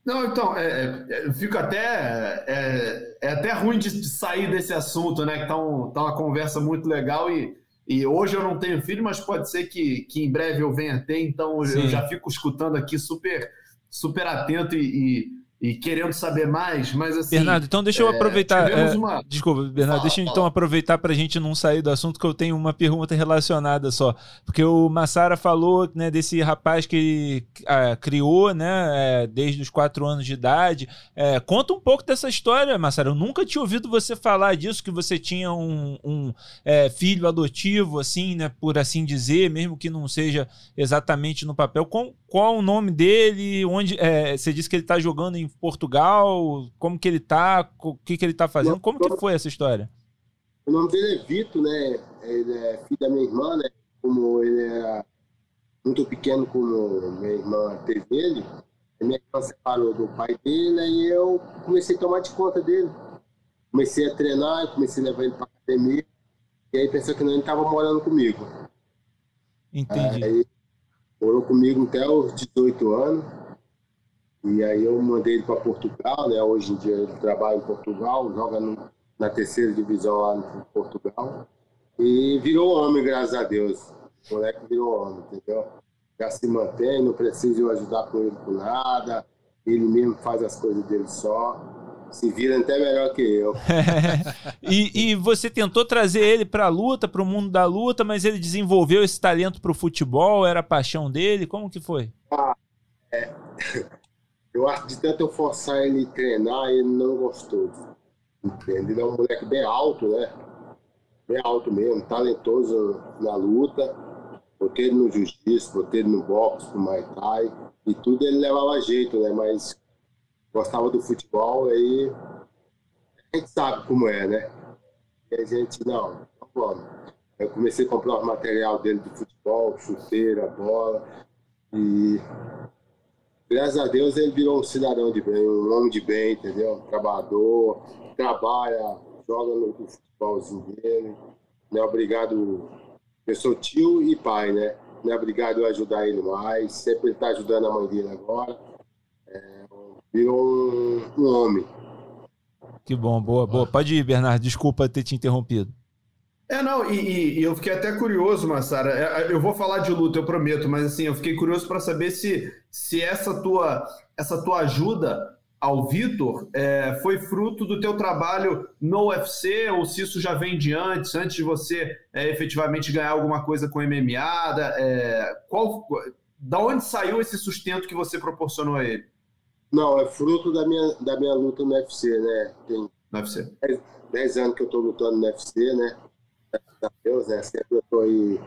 Não, então, é, é, fico até. É, é até ruim de, de, sair desse assunto, né? Que tá, um, tá uma conversa muito legal e, e hoje eu não tenho filho, mas pode ser que, que em breve eu venha ter, então Sim. eu já fico escutando aqui super, super atento e, e querendo saber mais, mas assim. Bernardo, então deixa eu é, aproveitar. é, uma- Desculpa, Bernardo, Fala, deixa eu então fala. aproveitar para a gente não sair do assunto, que eu tenho uma pergunta relacionada só. Porque o Massara falou né, desse rapaz que ah, criou né, é, desde os quatro anos de idade. É, conta um pouco dessa história, Massara. Eu nunca tinha ouvido você falar disso, que você tinha um, um, é, filho adotivo, assim, né, por assim dizer, mesmo que não seja exatamente no papel. Qual, qual o nome dele? Onde é, você disse que ele está jogando em Portugal? Como que ele tá? O que que ele tá fazendo? Como que foi essa história? O nome dele é Vitor, né? Ele é filho da minha irmã, né? Como ele era muito pequeno, como minha irmã teve ele, minha irmã separou do pai dele e eu comecei a tomar de conta dele. Comecei a treinar, comecei a levar ele para academia. E aí pensou que não, ele estava morando comigo. Entendi. Aí morou comigo até os 18 anos. E aí eu mandei ele para Portugal, né? Hoje em dia ele trabalha em Portugal, joga no- na terceira divisão lá em Portugal. E virou homem, graças a Deus. O moleque virou homem, entendeu? Já se mantém, não precisa eu ajudar com ele com nada. Ele mesmo faz as coisas dele só. Se vira até melhor que eu. e, e você tentou trazer ele para a luta, para o mundo da luta, mas ele desenvolveu esse talento para o futebol, era a paixão dele? Como que foi? Eu acho que de tanto eu forçar ele a treinar, ele não gostou. Entende? Ele é um moleque bem alto, né? Bem alto mesmo, talentoso na luta. Botei ele no jiu-jitsu, botei ele no boxe, no Muay Thai. E tudo ele levava jeito, né? Mas gostava do futebol, aí a gente sabe como é, né? E a gente, não, vamos. Eu comecei a comprar o material dele de futebol, chuteira, bola. E graças a Deus ele virou um cidadão de bem, um homem de bem, entendeu? Um trabalhador, trabalha, joga no, futebolzinho dele. Não é obrigado, eu sou tio e pai, né? Não é obrigado eu ajudar ele mais, sempre está ajudando a mãe dele agora. É, virou um, um homem. Que bom, boa, boa. Pode ir, Bernardo, desculpa ter te interrompido. É, não, e, e- eu fiquei até curioso, Massara. É, Eu vou falar de luta, eu prometo, mas assim, eu fiquei curioso para saber se, se essa tua essa tua ajuda ao Vitor é, foi fruto do teu trabalho no UFC ou se isso já vem de antes, antes de você é, efetivamente ganhar alguma coisa com MMA. Da, é, qual, da onde saiu esse sustento que você proporcionou a ele Não, é fruto da minha, da minha luta no UFC, né? Tem no UFC? 10 anos que eu estou lutando no UFC, né? Graças a Deus, né? Sempre eu estou aí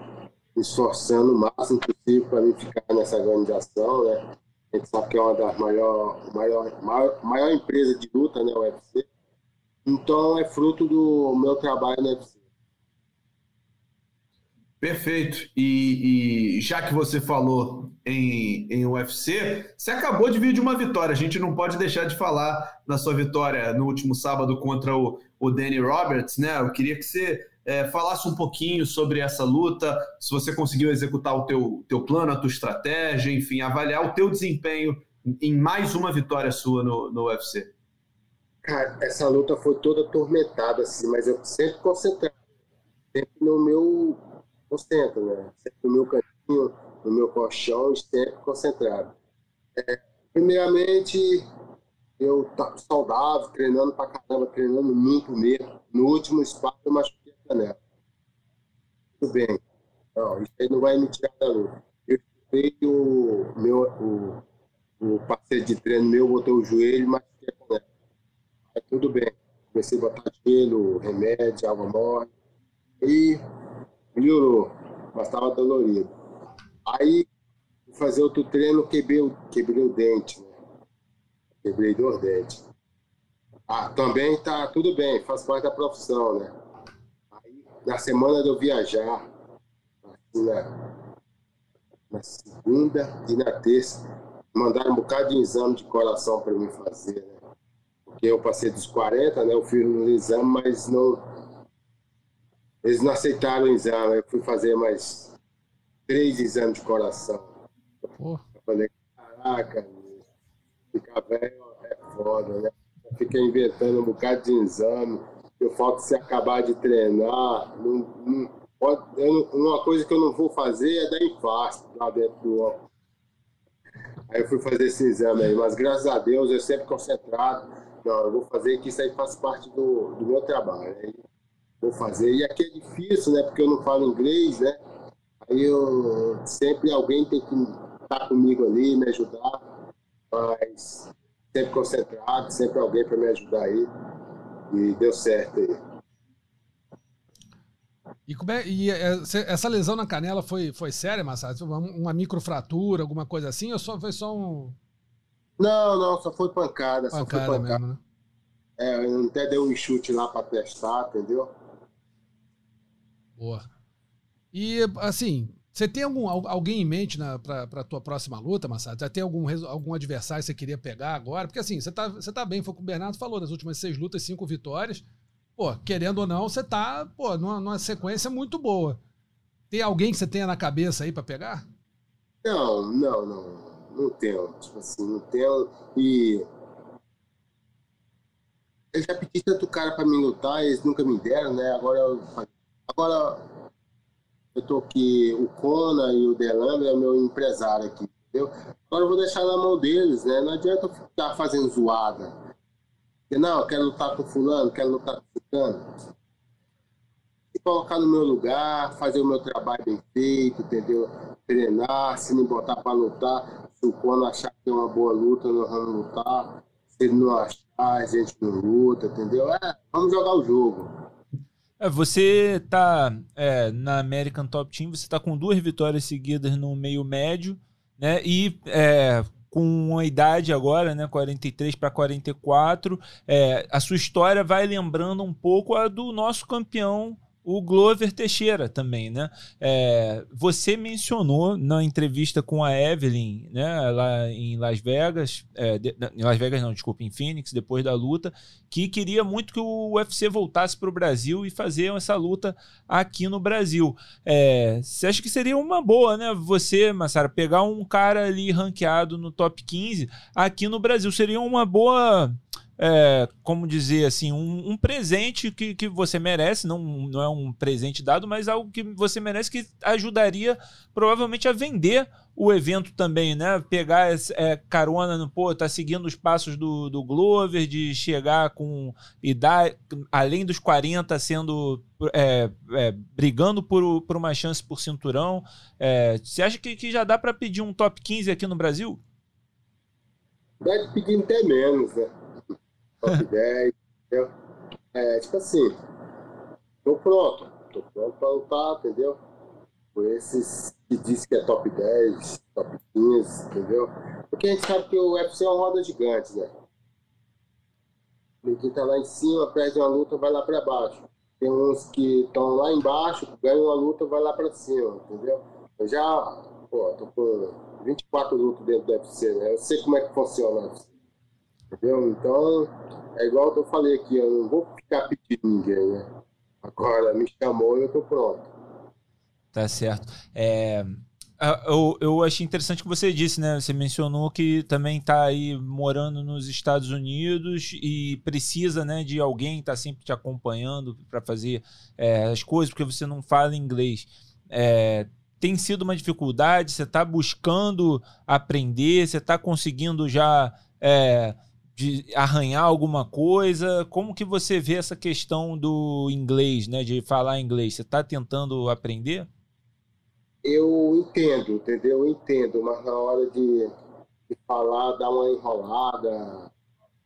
me esforçando o máximo possível para mim ficar nessa organização, né? A gente sabe que é uma das maiores maior, maior, maior empresas de luta, né? O UFC. Então é fruto do meu trabalho no UFC. Perfeito. E, e já que você falou em, em UFC, você acabou de vir de uma vitória. A gente não pode deixar de falar da sua vitória no último sábado contra o, o Danny Roberts, né? Eu queria que você é, falasse um pouquinho sobre essa luta, se você conseguiu executar o teu, teu plano, a tua estratégia, enfim, avaliar o teu desempenho em mais uma vitória sua no, no UFC. Cara, essa luta foi toda atormentada, assim, mas eu sempre concentrado. Sempre no meu concentro, né? Sempre no meu cantinho, no meu colchão, sempre concentrado. É, primeiramente, eu estava saudável, treinando pra caramba, treinando muito mesmo. No último espaço, eu machuquei a canela. Tudo bem. Não, isso aí não vai me tirar da luta. Eu chutei o meu, o, o parceiro de treino meu, botou o joelho machuquei a canela. Aí tudo bem. Comecei a botar gelo, remédio, água morte. E melhorou, mas estava dolorido. Aí, fazer outro treino, quebrei, quebrei o dente. Né? Quebrei dois dentes. Ah, também tá tudo bem, faz parte da profissão, né? Aí, na semana de eu viajar, assim, na, na segunda e na terça, mandaram um bocado de exame de coração para mim fazer, né? Porque eu passei dos 40, né? Eu fiz um exame, mas não. Eles não aceitaram o exame. Eu fui fazer mais três exames de coração. Pô. Eu falei, caraca, ficar velho é foda, né? Eu fiquei inventando um bocado de exame. Eu falta se acabar de treinar. Não, não, pode, eu uma coisa que eu não vou fazer é dar infarto lá dentro do óculos. Aí eu fui fazer esse exame aí, mas graças a Deus eu sempre concentrado. Não, eu vou fazer que isso aí faz parte do, do meu trabalho. Aí vou fazer. E aqui é difícil, né? Porque eu não falo inglês, né? Aí eu sempre alguém tem que estar comigo ali, me ajudar. Mas sempre concentrado, sempre alguém para me ajudar aí. E deu certo aí. E, como é, e é, essa lesão na canela foi, foi séria, Massado? Uma, uma microfratura, alguma coisa assim? Ou só foi só um. Não, não, só foi pancada. Pancada, só foi pancada. mesmo, né? É, eu até dei um chute lá para testar, entendeu? Boa. E, assim, você tem algum, alguém em mente para a tua próxima luta, Massado? Já tem algum, algum adversário que você queria pegar agora? Porque, assim, você tá, você tá bem, foi o que o Bernardo falou, nas últimas seis lutas, cinco vitórias pô, querendo ou não, você tá, pô, numa, numa sequência muito boa. Tem alguém que você tenha na cabeça aí para pegar? Não, não, não. Não tenho. Tipo assim, não tenho. E. Eu já pedi tanto cara para me lutar, eles nunca me deram, né? Agora, agora eu tô aqui, o Kona e o Delambre é meu empresário aqui, entendeu? Agora eu vou deixar na mão deles, né? Não adianta eu ficar fazendo zoada. Não, quero lutar com fulano, quero lutar com fulano. Colocar no meu lugar, fazer o meu trabalho bem feito, entendeu? Treinar, se me botar para lutar, se o Cono achar que é uma boa luta, nós vamos lutar. Se ele não achar, a gente não luta, entendeu? É, vamos jogar o jogo. É, você tá é, na American Top Team, você tá com duas vitórias seguidas no meio médio, né? E é, com uma idade agora, né, 43 para 44, é, a sua história vai lembrando um pouco a do nosso campeão o Glover Teixeira também, né? É, você mencionou na entrevista com a Evelyn, né, lá em Las Vegas, é, de, em Las Vegas não, desculpa, em Phoenix, depois da luta, que queria muito que o UFC voltasse para o Brasil e fazer essa luta aqui no Brasil. É, você acha que seria uma boa, né? Você, Massara, pegar um cara ali ranqueado no top 15 aqui no Brasil seria uma boa é, como dizer assim, um, um, presente que, que você merece, não, não é um presente dado, mas algo que você merece que ajudaria provavelmente a vender o evento também, né? Pegar é, carona no, pô, tá seguindo os passos do, do Glover, de chegar com idade, além dos 40, sendo. É, é, brigando por, por uma chance por cinturão. É, você acha que, que já dá para pedir um top 15 aqui no Brasil? Deve pedir até menos, né? Top 10, entendeu? É, tipo assim, tô pronto, tô pronto pra lutar, entendeu? Por esses que diz que é top 10, top 15, entendeu? Porque a gente sabe que o UFC é uma roda gigante, né? Quem tá lá em cima, perde uma luta, vai lá pra baixo. Tem uns que estão lá embaixo, ganham uma luta, vai lá pra cima, entendeu? Eu já, pô, tô com 24 lutas dentro do UFC, né? Eu sei como é que funciona o UFC. Entendeu? Então, é igual que eu falei aqui, eu não vou ficar pedindo ninguém, né? Agora, me chamou e eu tô pronto. Tá certo. É, eu, eu achei interessante que você disse, né? Você mencionou que também está aí morando nos Estados Unidos e precisa, né, de alguém estar tá sempre te acompanhando para fazer é, as coisas, porque você não fala inglês. É, tem sido uma dificuldade? Você está buscando aprender? Você está conseguindo já é, de arranhar alguma coisa? Como que você vê essa questão do inglês, né? De falar inglês? Você está tentando aprender? Eu entendo, entendeu? Eu entendo, mas na hora de, de falar dá uma enrolada,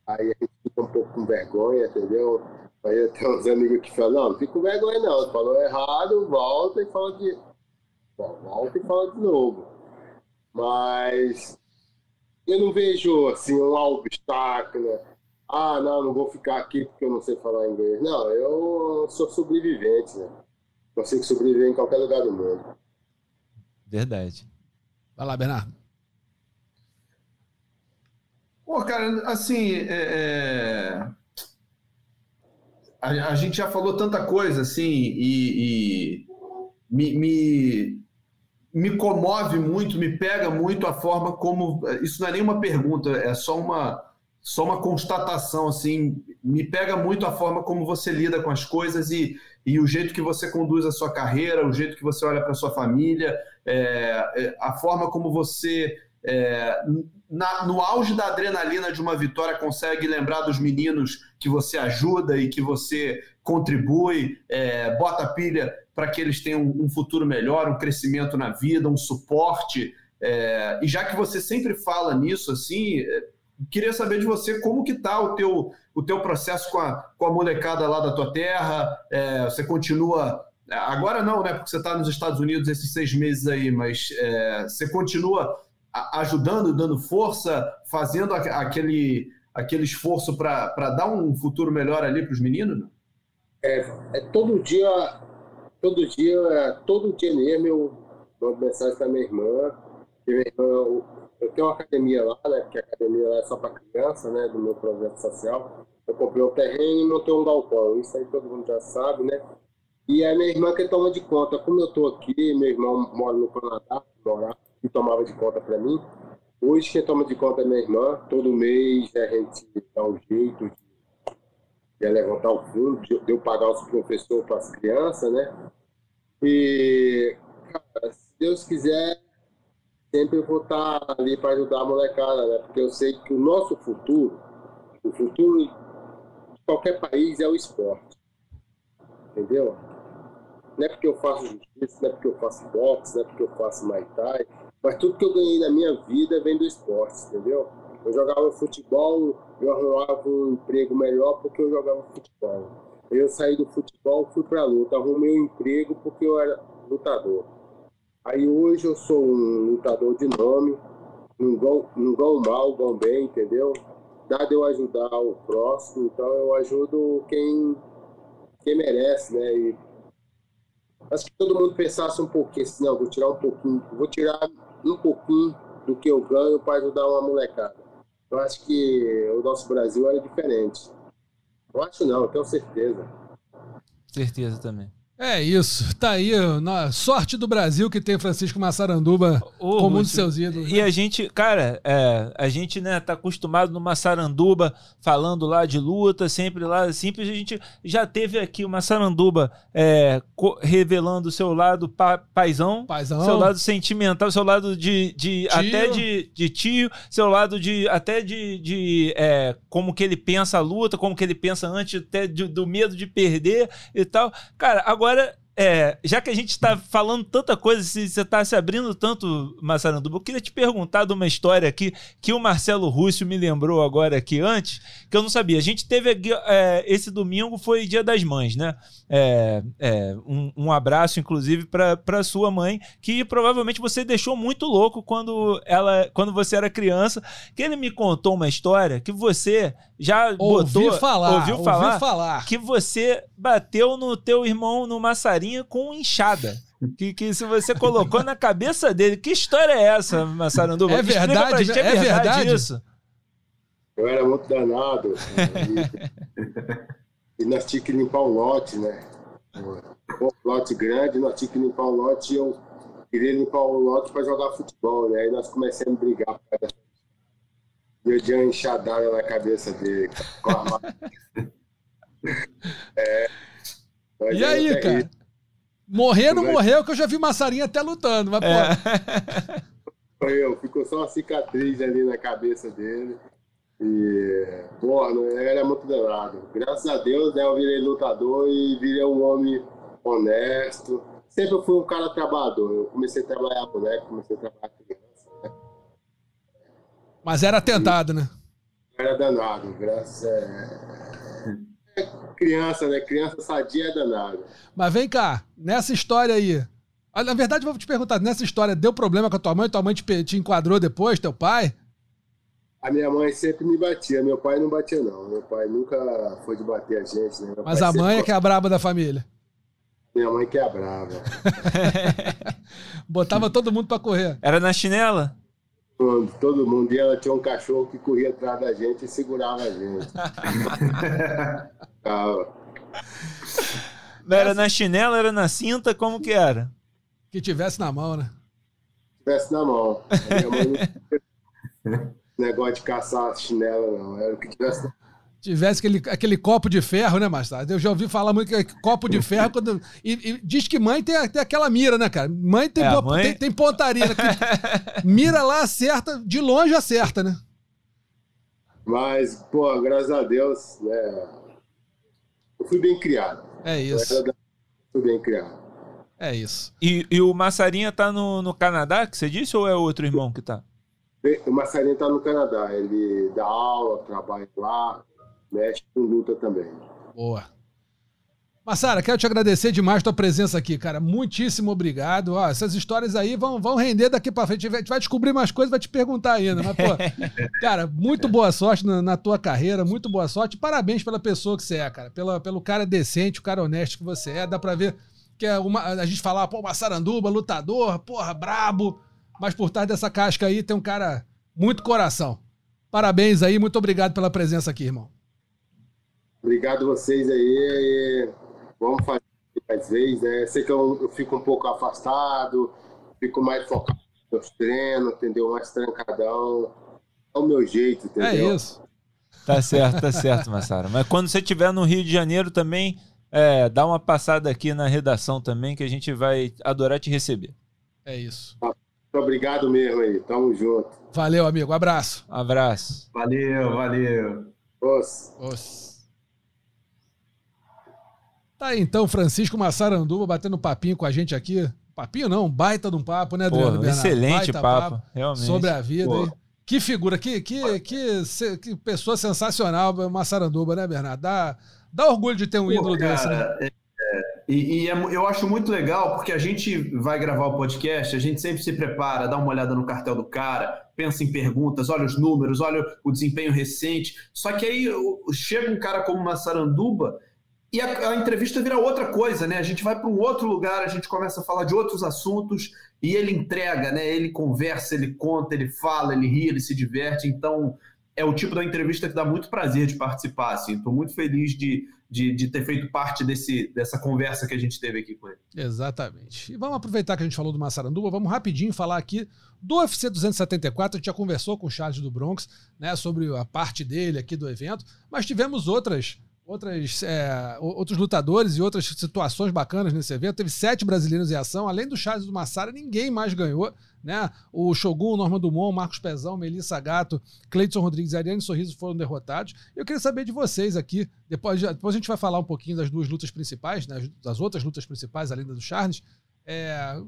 aí a gente fica um pouco com vergonha, entendeu? Aí tenho uns amigos que falam, não, fica com vergonha não, falou errado, volta e fala de. Volta e fala de novo. Mas eu não vejo assim um obstáculo. Ah, não, não vou ficar aqui porque eu não sei falar inglês. Não, eu sou sobrevivente, né? Consigo sobreviver em qualquer lugar do mundo. Verdade. Vai lá, Bernardo. Pô, cara, assim, é, é... A, a, gente já falou tanta coisa, assim, e, e me, me, me comove muito, me pega muito a forma como. Isso não é nenhuma pergunta, é só uma, só uma constatação. Assim, me pega muito a forma como você lida com as coisas e, e o jeito que você conduz a sua carreira, o jeito que você olha para sua família, é, é, a forma como você é, na, no auge da adrenalina de uma vitória, consegue lembrar dos meninos que você ajuda e que você contribui, é, bota pilha para que eles tenham um, futuro melhor, um crescimento na vida, um suporte. É, e já que você sempre fala nisso, assim, é, queria saber de você como que está o teu, o teu processo com a, com a molecada lá da tua terra. É, você continua Agora não, né? Porque você está nos Estados Unidos esses seis meses aí, mas é, você continua ajudando, dando força, fazendo aquele, aquele esforço para dar um futuro melhor ali para os meninos? É, é, todo dia, todo dia, todo dia mesmo eu mando mensagem para minha irmã. Minha irmã eu, tenho uma academia lá, né? Porque a academia lá é só para criança, né? Do meu projeto social. Eu comprei um terreno e montei um galpão. Isso aí todo mundo já sabe, né? E a minha irmã que toma de conta. Como eu estou aqui, meu irmão mora no Canadá, mora, e tomava de conta para mim. Hoje quem toma de conta é minha irmã. Todo mês a gente dá um jeito de, de levantar o fundo, de eu pagar os professores para as crianças, né? E, cara, se Deus quiser, sempre vou estar ali para ajudar a molecada, né? Porque eu sei que o nosso futuro, o futuro de qualquer país é o esporte. Entendeu? Não é porque eu faço justiça, não é porque eu faço boxe, não é porque eu faço Muay Thai, mas tudo que eu ganhei na minha vida vem do esporte, entendeu? Eu jogava futebol, eu arrumava um emprego melhor porque eu jogava futebol. Eu saí do futebol, fui para luta, arrumei um emprego porque eu era lutador. Aí hoje eu sou um lutador de nome, não vão, não vão mal, vão bem, entendeu? Dado eu ajudar o próximo, então eu ajudo quem, quem merece, né? E Acho que todo mundo pensasse um pouquinho assim, não, vou tirar um pouquinho, vou tirar um pouquinho do que eu ganho para ajudar uma molecada. Eu acho que o nosso Brasil era diferente. Eu acho não, eu tenho certeza. Certeza também. É isso, tá aí, na sorte do Brasil que tem Francisco Massaranduba Ô, como um dos seus ídolos. E né? a gente, cara, é, a gente, né, tá acostumado no Massaranduba falando lá de luta, sempre lá simples. A gente já teve aqui o Massaranduba é, revelando o seu lado pa, paizão, paizão, seu lado sentimental, seu lado de, de até de, de tio, seu lado de até de, de é, como que ele pensa a luta, como que ele pensa antes até de, do medo de perder e tal. Cara, agora Agora, é, já que a gente está falando tanta coisa, se você está se abrindo tanto, Massaranduba, eu queria te perguntar de uma história aqui que o Marcelo Rússio me lembrou agora aqui antes, que eu não sabia. A gente teve é, esse domingo, foi Dia das Mães, né? É, é, um, um, abraço, inclusive, para sua mãe, que provavelmente você deixou muito louco quando, ela, quando você era criança. Que ele me contou uma história que você já ouviu botou, falar, ouviu falar, ouviu falar que você bateu no teu irmão no Massarinha com enxada. Que, que se você colocou na cabeça dele. Que história é essa, Massaranduba? É verdade, gente, é, é verdade, verdade isso? Eu era muito danado. e nós tínhamos que limpar o lote, né? Um lote grande, nós tínhamos que limpar o lote e eu queria limpar o lote para jogar futebol, né? Aí nós começamos a brigar por causa eu dei uma enxadada na cabeça dele. é, e aí, cara? Morrer não mas... morreu, que eu já vi Massarinha até lutando, mas é. pô. Eu, ficou só uma cicatriz ali na cabeça dele. E, porra, ele era muito danado. Graças a Deus, né, eu virei lutador e virei um homem honesto. Sempre fui um cara trabalhador. Eu comecei a trabalhar moleque, comecei a trabalhar criança. Mas era tentado, né? Era danado, graças a... É criança, né? Criança sadia é danado. Mas vem cá, nessa história aí. Ah, na verdade, vou te perguntar, nessa história, deu problema com a tua mãe? Tua mãe te, te enquadrou depois, teu pai? A minha mãe sempre me batia, meu pai não batia, não. Meu pai nunca foi de bater a gente, né? Mas a mãe é que é a braba da família. Minha mãe que é a braba. Botava todo mundo pra correr. Era na chinela? Todo, todo mundo. E ela tinha um cachorro que corria atrás da gente e segurava a gente. Não era na chinela, era na cinta? Como que era? Que tivesse na mão, né? Tivesse na mão. Minha mãe não negócio de caçar chinela, não. Era o que tivesse. Tivesse aquele, aquele copo de ferro, né, Mastado? Eu já ouvi falar muito que é copo de ferro. Quando, e, e diz que mãe tem, tem aquela mira, né, cara? Mãe tem, É, mãe- tem, tem pontaria. Né? Mira lá, acerta, de longe acerta, né? Mas, pô, graças a Deus, né? Eu fui bem criado. É isso. Eu fui bem criado. É isso. E, e o Massarinha tá no, no Canadá, que você disse, ou é outro irmão que tá? O Massarinho tá no Canadá. Ele dá aula, trabalha lá, mexe com luta também. Boa. Massara, quero te agradecer demais a tua presença aqui, cara. Muitíssimo obrigado. Ó, essas histórias aí vão, vão render daqui pra frente. A gente vai descobrir mais coisas, vai te perguntar ainda. Mas, pô, cara, muito boa sorte na, na tua carreira, muito boa sorte. Parabéns pela pessoa que você é, cara. Pela, pelo cara decente, o cara honesto que você é. Dá pra ver que é uma, a gente fala, pô, Massaranduba, lutador, porra, brabo. Mas por trás dessa casca aí tem um cara muito coração. Parabéns aí, muito obrigado pela presença aqui, irmão. Obrigado vocês aí. vamos fazer mais vezes, né? Sei que eu, eu fico um pouco afastado, fico mais focado nos meus treinos, entendeu? Mais trancadão. É o meu jeito, É entendeu? isso. Tá certo, tá certo, Massara. Mas quando você estiver no Rio de Janeiro também, é, dá uma passada aqui na redação também, que a gente vai adorar te receber. É isso. Muito obrigado mesmo aí. Tamo junto. Valeu, amigo. Abraço. Abraço. Valeu, valeu. Nossa. Os. Tá aí então, Francisco Massaranduba batendo papinho com a gente aqui. Papinho não, um baita de um papo, né, Adriano? Pô, Bernardo? excelente Baita papo, realmente. Sobre a vida. Pô. aí. Que figura, que, que, que, que pessoa sensacional, Massaranduba, né, Bernardo? Dá, dá orgulho de ter um Pô, ídolo desse, né? cara, é- é, e e é eu acho muito legal porque a gente vai gravar o podcast, a gente sempre se prepara, dá uma olhada no cartel do cara, pensa em perguntas, olha os números, olha o desempenho recente. Só que aí chega um cara como uma Saranduba e a, a entrevista vira outra coisa, né? A gente vai para um outro lugar, a gente começa a falar de outros assuntos e ele entrega, né? Ele conversa, ele conta, ele fala, ele ri, ele se diverte. Então é o tipo da entrevista que dá muito prazer de participar. Assim. Estou muito feliz de, de, de ter feito parte desse, dessa conversa que a gente teve aqui com ele. Exatamente. E vamos aproveitar que a gente falou do Massaranduba, vamos rapidinho falar aqui do UFC 274. A gente já conversou com o Charles do Bronx, né, sobre a parte dele aqui do evento, mas tivemos outras. Outras, é, outros lutadores e outras situações bacanas nesse evento. Teve sete brasileiros em ação. Além do Charles do Massara, ninguém mais ganhou. Né? O Shogun, Norman Dumont, Marcos Pezão, Melissa Gato, Cleiton Rodrigues e Ariane Sorriso foram derrotados. Eu queria saber de vocês aqui. Depois, depois a gente vai falar um pouquinho das duas lutas principais, né? das outras lutas principais, além da do Charles. É,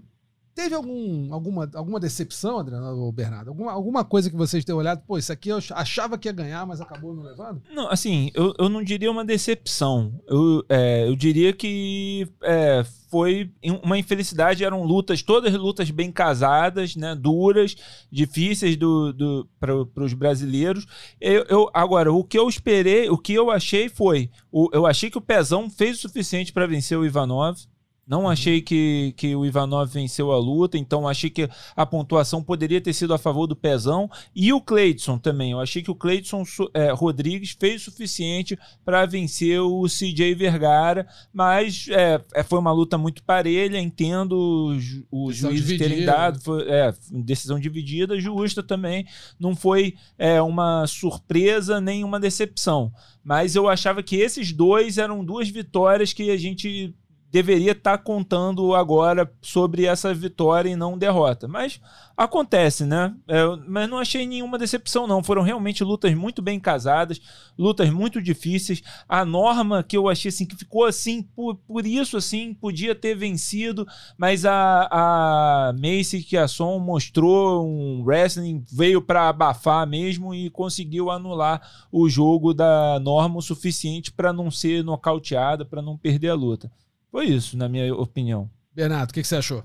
teve algum, alguma, alguma decepção, Adriano ou Bernardo? Alguma, alguma coisa que vocês tenham olhado? Pô, isso aqui eu achava que ia ganhar, mas acabou não levando? Não, assim, eu, eu não diria uma decepção. Eu, é, eu diria que é, foi uma infelicidade. Eram lutas, todas lutas bem casadas, né? Duras, difíceis do, do, para os brasileiros. Eu, eu- agora, o que eu esperei, o que eu achei foi. O, eu achei que o Pezão fez o suficiente para vencer o Ivanov. Não achei que, que o Ivanov venceu a luta, então achei que a pontuação poderia ter sido a favor do Pezão. E o Cleidson também. Eu achei que o Cleidson é, Rodrigues fez o suficiente para vencer o CJ Vergara, mas é, é, foi uma luta muito parelha. Entendo os, os juízes terem dividida. dado, foi, é, decisão dividida, justa também. Não foi é, uma surpresa nem uma decepção. Mas eu achava que esses dois eram duas vitórias que a gente deveria estar contando agora sobre essa vitória e não derrota. Mas acontece, né? É, mas não achei nenhuma decepção, não. Foram realmente lutas muito bem casadas, lutas muito difíceis. A norma que eu achei assim, que ficou assim, por, por isso assim, podia ter vencido, mas a, a Macy Kiasson mostrou um wrestling, veio para abafar mesmo e conseguiu anular o jogo da norma o suficiente para não ser nocauteada, para não perder a luta. Foi isso, na minha opinião. Bernardo, o que, que você achou?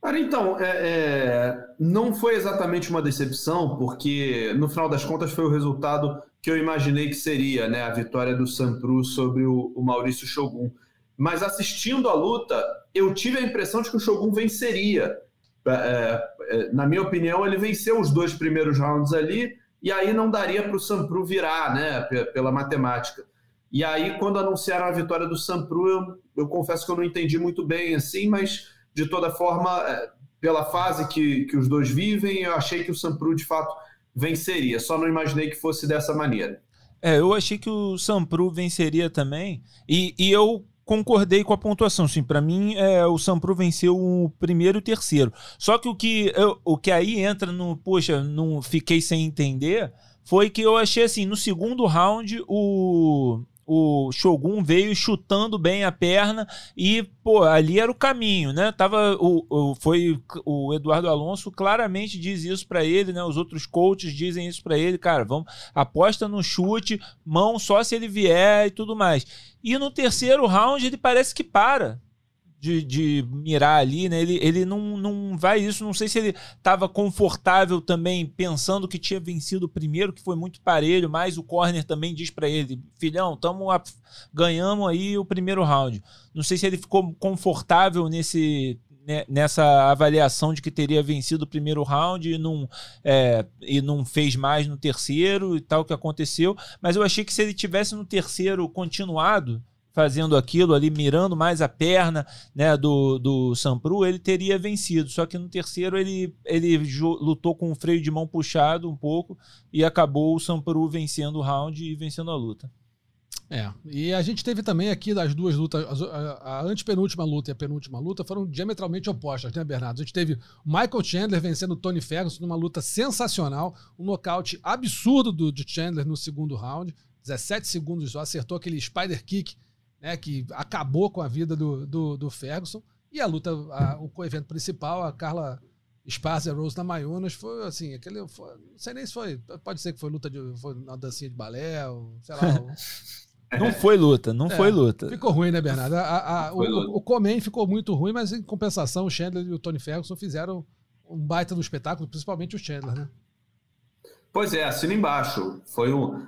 Cara, então, é, é, não foi exatamente uma decepção, porque no final das contas foi o resultado que eu imaginei que seria, né? A vitória do Sampru sobre o, o Maurício Shogun. Mas assistindo a luta, eu tive a impressão de que o Shogun venceria. É, é, na minha opinião, ele venceu os dois primeiros rounds ali, e aí não daria para o Sampru virar, né? pe- Pela matemática. E aí, quando anunciaram a vitória do Sampru, eu, eu confesso que eu não entendi muito bem assim, mas de toda forma, é, pela fase que, que os dois vivem, eu achei que o Sampru de fato venceria. Só não imaginei que fosse dessa maneira. É, eu achei que o Sampru venceria também. E, e eu concordei com a pontuação. Sim, para mim, é, o Sampru venceu o primeiro e o terceiro. Só que o que, eu, o que aí entra no. Poxa, não fiquei sem entender. Foi que eu achei assim, no segundo round, o, o Shogun veio chutando bem a perna e, pô, ali era o caminho, né? Tava o, o foi o Eduardo Alonso claramente diz isso para ele, né? Os outros coaches dizem isso para ele, cara, vamos aposta no chute, mão só se ele vier e tudo mais. E no terceiro round ele parece que para de, de mirar ali, né? Ele, ele não, não vai isso. Não sei se ele estava confortável também, pensando que tinha vencido o primeiro, que foi muito parelho, mas o corner também diz para ele: filhão, tamo a, ganhamos aí o primeiro round. Não sei se ele ficou confortável nesse né, nessa avaliação de que teria vencido o primeiro round e não, é, e não fez mais no terceiro e tal que aconteceu. Mas eu achei que se ele tivesse no terceiro continuado, fazendo aquilo ali, mirando mais a perna né, do, do Sampru, ele teria vencido. Só que no terceiro ele, ele lutou com o freio de mão puxado um pouco e acabou o Sampru vencendo o round e vencendo a luta. É, e a gente teve também aqui as duas lutas, a, a antepenúltima luta e a penúltima luta foram diametralmente opostas, né, Bernardo? A gente teve Michael Chandler vencendo Tony Ferguson numa luta sensacional, um nocaute absurdo do, de Chandler no segundo round, 17 segundos só, acertou aquele spider kick né, que acabou com a vida do, do, do Ferguson. E a luta, a, o evento principal, a Carla Esparza Rose na Mayunas, foi assim, aquele. Foi, não sei nem se foi. Pode ser que foi luta de. Foi uma dancinha de balé, ou, sei lá. Não foi luta, não é, foi luta. Ficou ruim, né, Bernardo? A, a, o, o, o Comen ficou muito ruim, mas em compensação, o Chandler e o Tony Ferguson fizeram um baita do espetáculo, principalmente o Chandler, né? Pois é, assina embaixo. Foi um,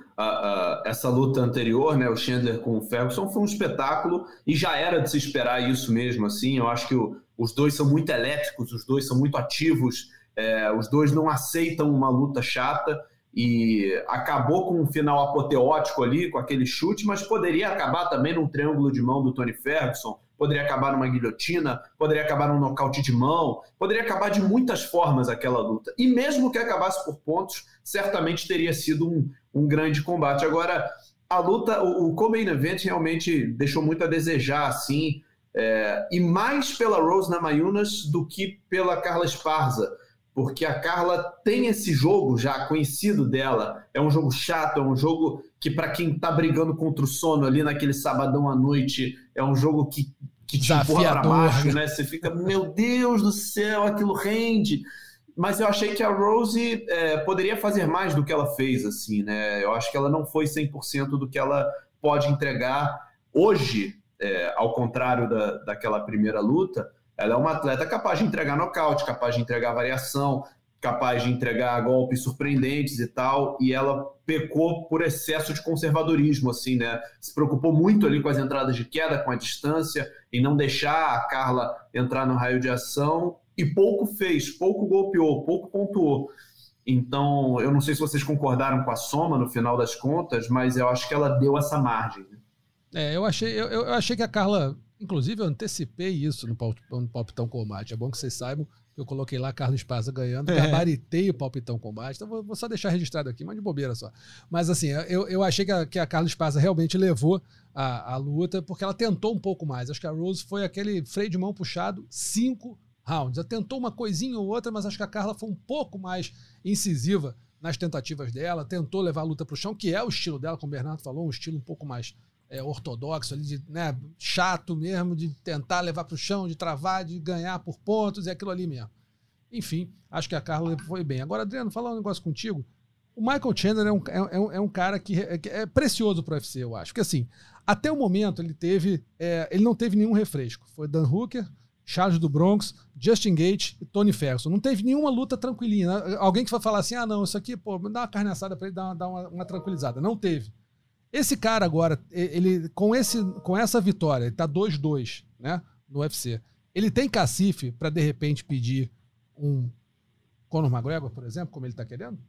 essa luta anterior, né, o Chandler com o Ferguson, foi um espetáculo e já era de se esperar isso mesmo. Assim, eu acho que o, os dois são muito elétricos, os dois são muito ativos, é, os dois não aceitam uma luta chata e acabou com um final apoteótico ali, com aquele chute, mas poderia acabar também num triângulo de mão do Tony Ferguson, poderia acabar numa guilhotina, poderia acabar num nocaute de mão, poderia acabar de muitas formas aquela luta. E mesmo que acabasse por pontos, certamente teria sido um, um grande combate. Agora, a luta, o, o co-main event realmente deixou muito a desejar, assim, é, e mais pela Rose Namajunas do que pela Carla Esparza, porque a Carla tem esse jogo já conhecido dela. É um jogo chato, é um jogo que, para quem está brigando contra o sono ali naquele sabadão à noite, é um jogo que, que te empurra para baixo, né? né? Você fica, meu Deus do céu, aquilo rende mas eu achei que a Rose é, poderia fazer mais do que ela fez, assim, né? Eu acho que ela não foi 100% do que ela pode entregar hoje, é, ao contrário da, daquela primeira luta. Ela é uma atleta capaz de entregar nocaute, capaz de entregar variação, capaz de entregar golpes surpreendentes e tal, e ela pecou por excesso de conservadorismo, assim, né? Se preocupou muito ali com as entradas de queda, com a distância, e não deixar a Carla entrar no raio de ação, e pouco fez, pouco golpeou, pouco pontuou. Então, eu não sei se vocês concordaram com a soma no final das contas, mas eu acho que ela deu essa margem. Né? É, eu achei, eu, eu, achei que a Carla, inclusive eu antecipei isso no, no Palpitão Combate. É bom que vocês saibam que eu coloquei lá a Carla Esparza ganhando, é. gabaritei o Palpitão Combate. Então vou, vou, só deixar registrado aqui, mas de bobeira só. Mas assim, eu, eu achei que a, que a Carla Esparza realmente levou a, a luta, porque ela tentou um pouco mais. Acho que a Rose foi aquele freio de mão puxado, cinco rounds. Tentou uma coisinha ou outra, mas acho que a Carla foi um pouco mais incisiva nas tentativas dela, tentou levar a luta para o chão, que é o estilo dela, como o Bernardo falou, um estilo um pouco mais é, ortodoxo, ali de, né, chato mesmo, de tentar levar para o chão, de travar, de ganhar por pontos, é aquilo ali mesmo. Enfim, acho que a Carla foi bem. Agora, Adriano, falar um negócio contigo. O Michael Chandler é um, é, é um cara que é, é precioso para o UFC, eu acho. Porque assim, até o momento ele teve, é, ele não teve nenhum refresco. Foi Dan Hooker, Charles do Bronx, Justin Gate e Tony Ferguson. Não teve nenhuma luta tranquilinha. Alguém que vai falar assim: ah, não, isso aqui, pô, dá uma carne assada pra ele dar, uma, uma, uma, tranquilizada. Não teve. Esse cara agora, ele com, esse, com essa vitória, ele tá 2-2 né, no UFC. Ele tem cacife para de repente pedir um Conor McGregor, por exemplo, como ele tá querendo?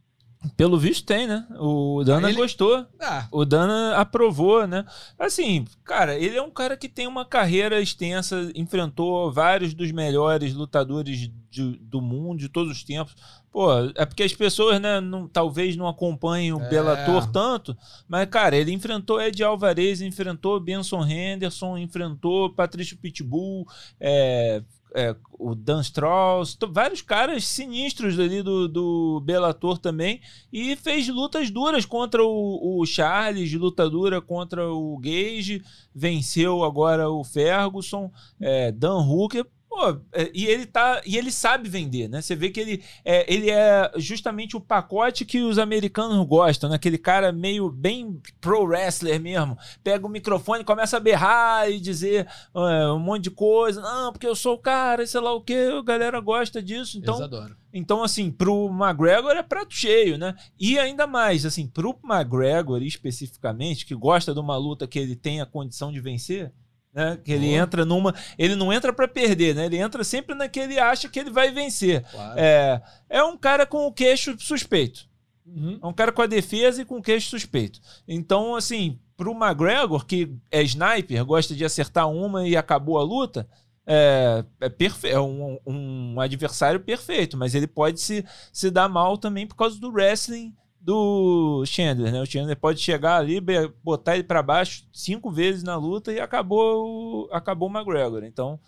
Pelo visto tem, né? O Dana ele- gostou. Ah, O Dana aprovou, né? Assim, cara, ele é um cara que tem uma carreira extensa, enfrentou vários dos melhores lutadores de- do mundo, de todos os tempos. Pô, é porque as pessoas, né, não- talvez não acompanhem o É. Bellator tanto, mas, cara, ele enfrentou Ed Alvarez, enfrentou Benson Henderson, enfrentou Patrício Pitbull, é, é, o Dan Strauss, vários caras sinistros ali do, do Bellator também, e fez lutas duras contra o, o Charles, luta dura contra o Gage, venceu agora o Ferguson, é, Dan Hooker. Pô, é, e ele tá. E ele sabe vender, né? Você vê que ele é, ele é justamente o pacote que os americanos gostam, né? Aquele cara meio bem pro wrestler mesmo. Pega o microfone, começa a berrar e dizer é, um monte de coisa. Não, porque eu sou o cara, e sei lá o que, a galera gosta disso. Então, eles adoram. então, assim, pro McGregor é prato cheio, né? E ainda mais, assim, pro McGregor especificamente, que gosta de uma luta que ele tem a condição de vencer, né? Que ele Boa. entra numa. Ele não entra pra perder, né? Ele entra sempre na que ele acha que ele vai vencer. Claro. É, é um cara com o queixo suspeito. Uhum. É um cara com a defesa e com o queixo suspeito. Então, assim, pro McGregor, que é sniper, gosta de acertar uma e acabou a luta, é, é, perfe é um, um adversário perfeito, mas ele pode se, se dar mal também por causa do wrestling do Chandler, né? O Chandler pode chegar ali, botar ele para baixo cinco vezes na luta e acabou, o- acabou o McGregor. Então,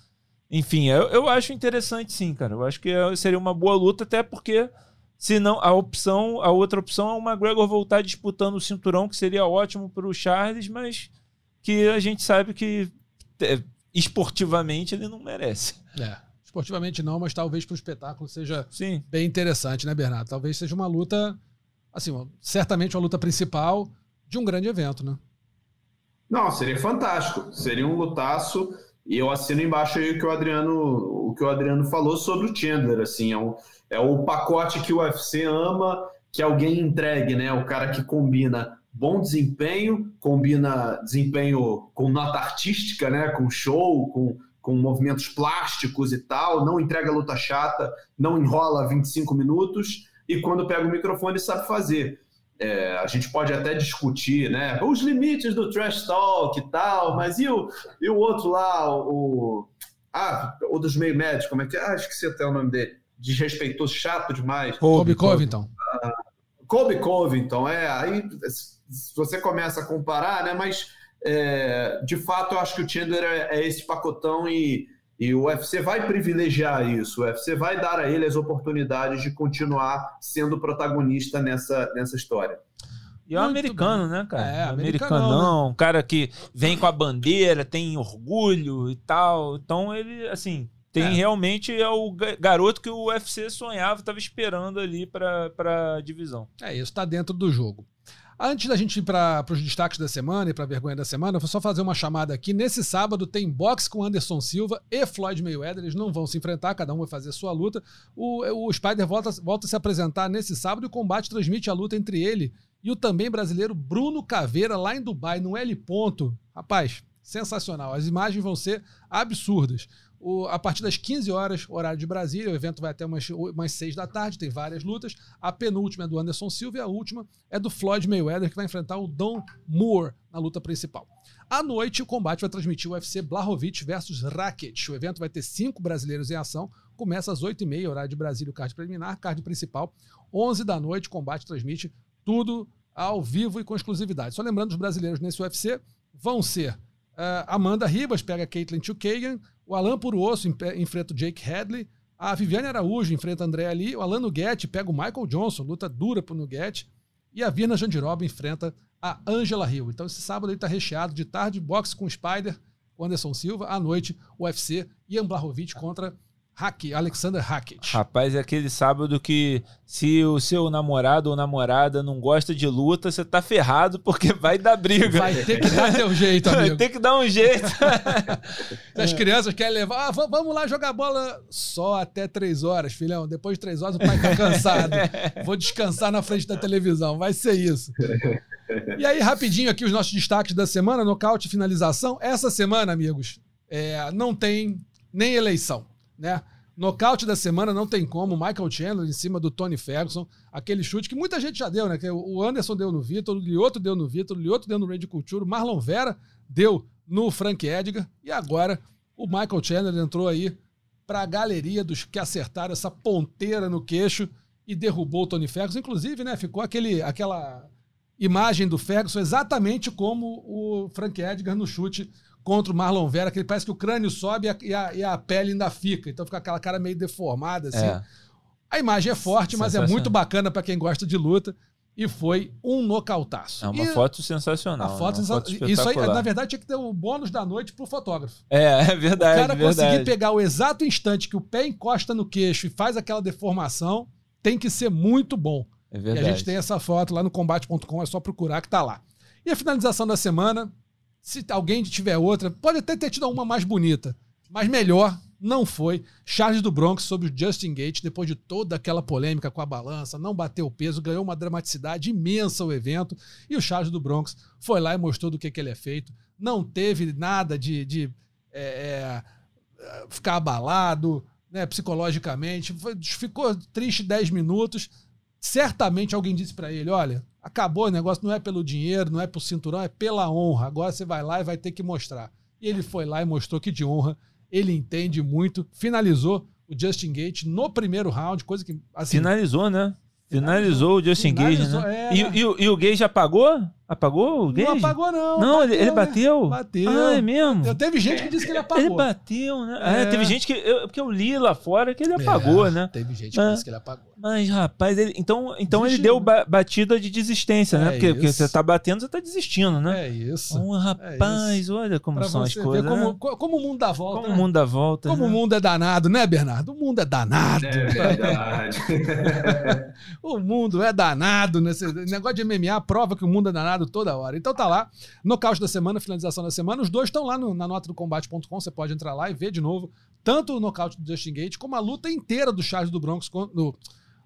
enfim, eu, eu acho interessante sim, cara. Eu acho que é- seria uma boa luta, até porque se não a opção, a outra opção é o McGregor voltar disputando o cinturão, que seria ótimo para o Charles, mas que a gente sabe que é, esportivamente ele não merece. É. Esportivamente não, mas talvez pro espetáculo seja Sim. bem interessante, né, Bernardo? Talvez seja uma luta, assim, certamente uma luta principal de um grande evento, né? Não, seria fantástico. Seria um lutaço. E eu assino embaixo aí o que o Adriano, o que o Adriano falou sobre o Chandler. Assim, é, um, é o pacote que o UFC ama que alguém entregue, né? O cara que combina bom desempenho, combina desempenho com nota artística, né? Com show, com, com movimentos plásticos e tal, não entrega luta chata, não enrola 25 minutos e quando pega o microfone sabe fazer. É, a gente pode até discutir, né? Os limites do trash talk e tal, mas e o, e o outro lá, o. Ah, o dos meio médios, como é que é? Ah, esqueci até o nome dele. Desrespeitoso, chato demais. Kobe Covington. Kobe Covington, é. Aí você começa a comparar, né? Mas é, de fato eu acho que o Chandler é, é esse pacotão e, e o UFC vai privilegiar isso. O UFC vai dar a ele as oportunidades de continuar sendo protagonista nessa, nessa história. E é um americano, né, cara? É, americanão, americanão, um cara que vem com a bandeira, tem orgulho e tal. Então ele, assim, tem É. realmente é o ga- garoto que o UFC sonhava, estava esperando ali para para divisão. É isso, tá dentro do jogo. Antes da gente ir para os destaques da semana e para a vergonha da semana, eu vou só fazer uma chamada aqui. Nesse sábado tem boxe com Anderson Silva e Floyd Mayweather. Eles não vão se enfrentar, cada um vai fazer sua luta. O, o Spider volta, volta a se apresentar nesse sábado e o combate transmite a luta entre ele e o também brasileiro Bruno Caveira, lá em Dubai, no L ponto. Rapaz, sensacional. As imagens vão ser absurdas. O- a partir das 15 horas, horário de Brasília, o evento vai até umas, umas 6 da tarde, tem várias lutas. A penúltima é do Anderson Silva e a última é do Floyd Mayweather, que vai enfrentar o Don Moore na luta principal. À noite, o combate vai transmitir o UFC Blahovic versus Rakic. O evento vai ter cinco brasileiros em ação. Começa às 8h30, horário de Brasília, o card preliminar, card principal. 11 da noite, o combate transmite tudo ao vivo e com exclusividade. Só lembrando, os brasileiros nesse UFC vão ser ah, Amanda Ribas, pega Caitlin Chukagan, o Alan Puruoso empe- enfrenta o Jake Hadley, a Viviane Araújo enfrenta André Ali, o Alan Nuguete pega o Michael Johnson, luta dura pro Nuguete, e a Virna Jandiroba enfrenta a Angela Hill. Então esse sábado ele tá recheado de tarde, boxe com o Spider, com Anderson Silva, à noite, UFC, Ian Blachowicz contra Haki, Alexander Hackett. Rapaz, é aquele sábado que se o seu namorado ou namorada não gosta de luta, você tá ferrado porque vai dar briga. Vai ter que dar teu jeito, Vai amigo. ter que dar um jeito. As crianças querem levar, ah, va- vamos lá jogar bola só até três horas, filhão. Depois de três horas o pai tá cansado. Vou descansar na frente da televisão. Vai ser isso. E aí, rapidinho aqui, os nossos destaques da semana, nocaute e finalização. Essa semana, amigos, é, não tem nem eleição, né? Nocaute da semana não tem como. Michael Chandler em cima do Tony Ferguson. Aquele chute que muita gente já deu, né? O Anderson deu no Vitor, o Lioto deu no Vitor, o Lioto deu no Randy Couture, o Marlon Vera deu no Frank Edgar. E agora o Michael Chandler entrou aí para a galeria dos que acertaram essa ponteira no queixo e derrubou o Tony Ferguson. Inclusive, né? Ficou aquele, aquela imagem do Ferguson exatamente como o Frank Edgar no chute contra o Marlon Vera, que ele parece que o crânio sobe e a, e a, pele ainda fica. Então fica aquela cara meio deformada, assim. É. A imagem é forte, mas é muito bacana para quem gosta de luta. E foi um nocautaço. É uma e foto sensacional. A foto, né? foto Isso aí, na verdade, tinha que ter o bônus da noite pro fotógrafo. É, é verdade. O cara verdade. conseguir pegar o exato instante que o pé encosta no queixo e faz aquela deformação, tem que ser muito bom. É verdade. E a gente tem essa foto lá no combate.com, é só procurar que tá lá. E a finalização da semana, se alguém tiver outra, pode até ter tido uma mais bonita, mas melhor não foi. Charles do Bronx sobre o Justin Gates, depois de toda aquela polêmica com a balança, não bateu o peso, ganhou uma dramaticidade imensa o evento. E o Charles do Bronx foi lá e mostrou do que, que ele é feito. Não teve nada de, de é, é, ficar abalado né, psicologicamente. Foi, ficou triste 10 minutos. Certamente alguém disse para ele: olha, Acabou o negócio, não é pelo dinheiro, não é pro cinturão, é pela honra. Agora você vai lá e vai ter que mostrar. E ele foi lá e mostrou que de honra ele entende muito. Finalizou o Justin Gate no primeiro round, coisa que. Assim, Finalizou, né? Finalizou, o Justin Gage, né? É, e, e, e, o Gage apagou? Apagou o Gage? Não apagou, não. Não, bateu, ele, ele bateu? Bateu. Ah, é mesmo? Teve gente que disse que ele apagou. Ele bateu, né? É. É, teve gente que. Eu, porque eu li lá fora que ele apagou, é, né? Teve gente que disse que ele apagou. Mas, rapaz, ele, então, então ele deu ba batida de desistência, né? É porque, porque, você tá batendo, você tá desistindo, né? É isso. Um rapaz, isso. olha como pra são as coisas. Como, né? como o mundo dá volta. Como né? o mundo dá volta. Como né? o mundo é danado, né, Bernardo? O mundo é danado. É verdade. o mundo é danado. Nesse negócio de MMA prova que o mundo é danado toda hora. Então tá lá. Nocaute da semana, finalização da semana. Os dois estão lá no, na nota do combate.com. Você pode entrar lá e ver de novo tanto o nocaute do Justin Gate como a luta inteira do Charles do Bronx. No,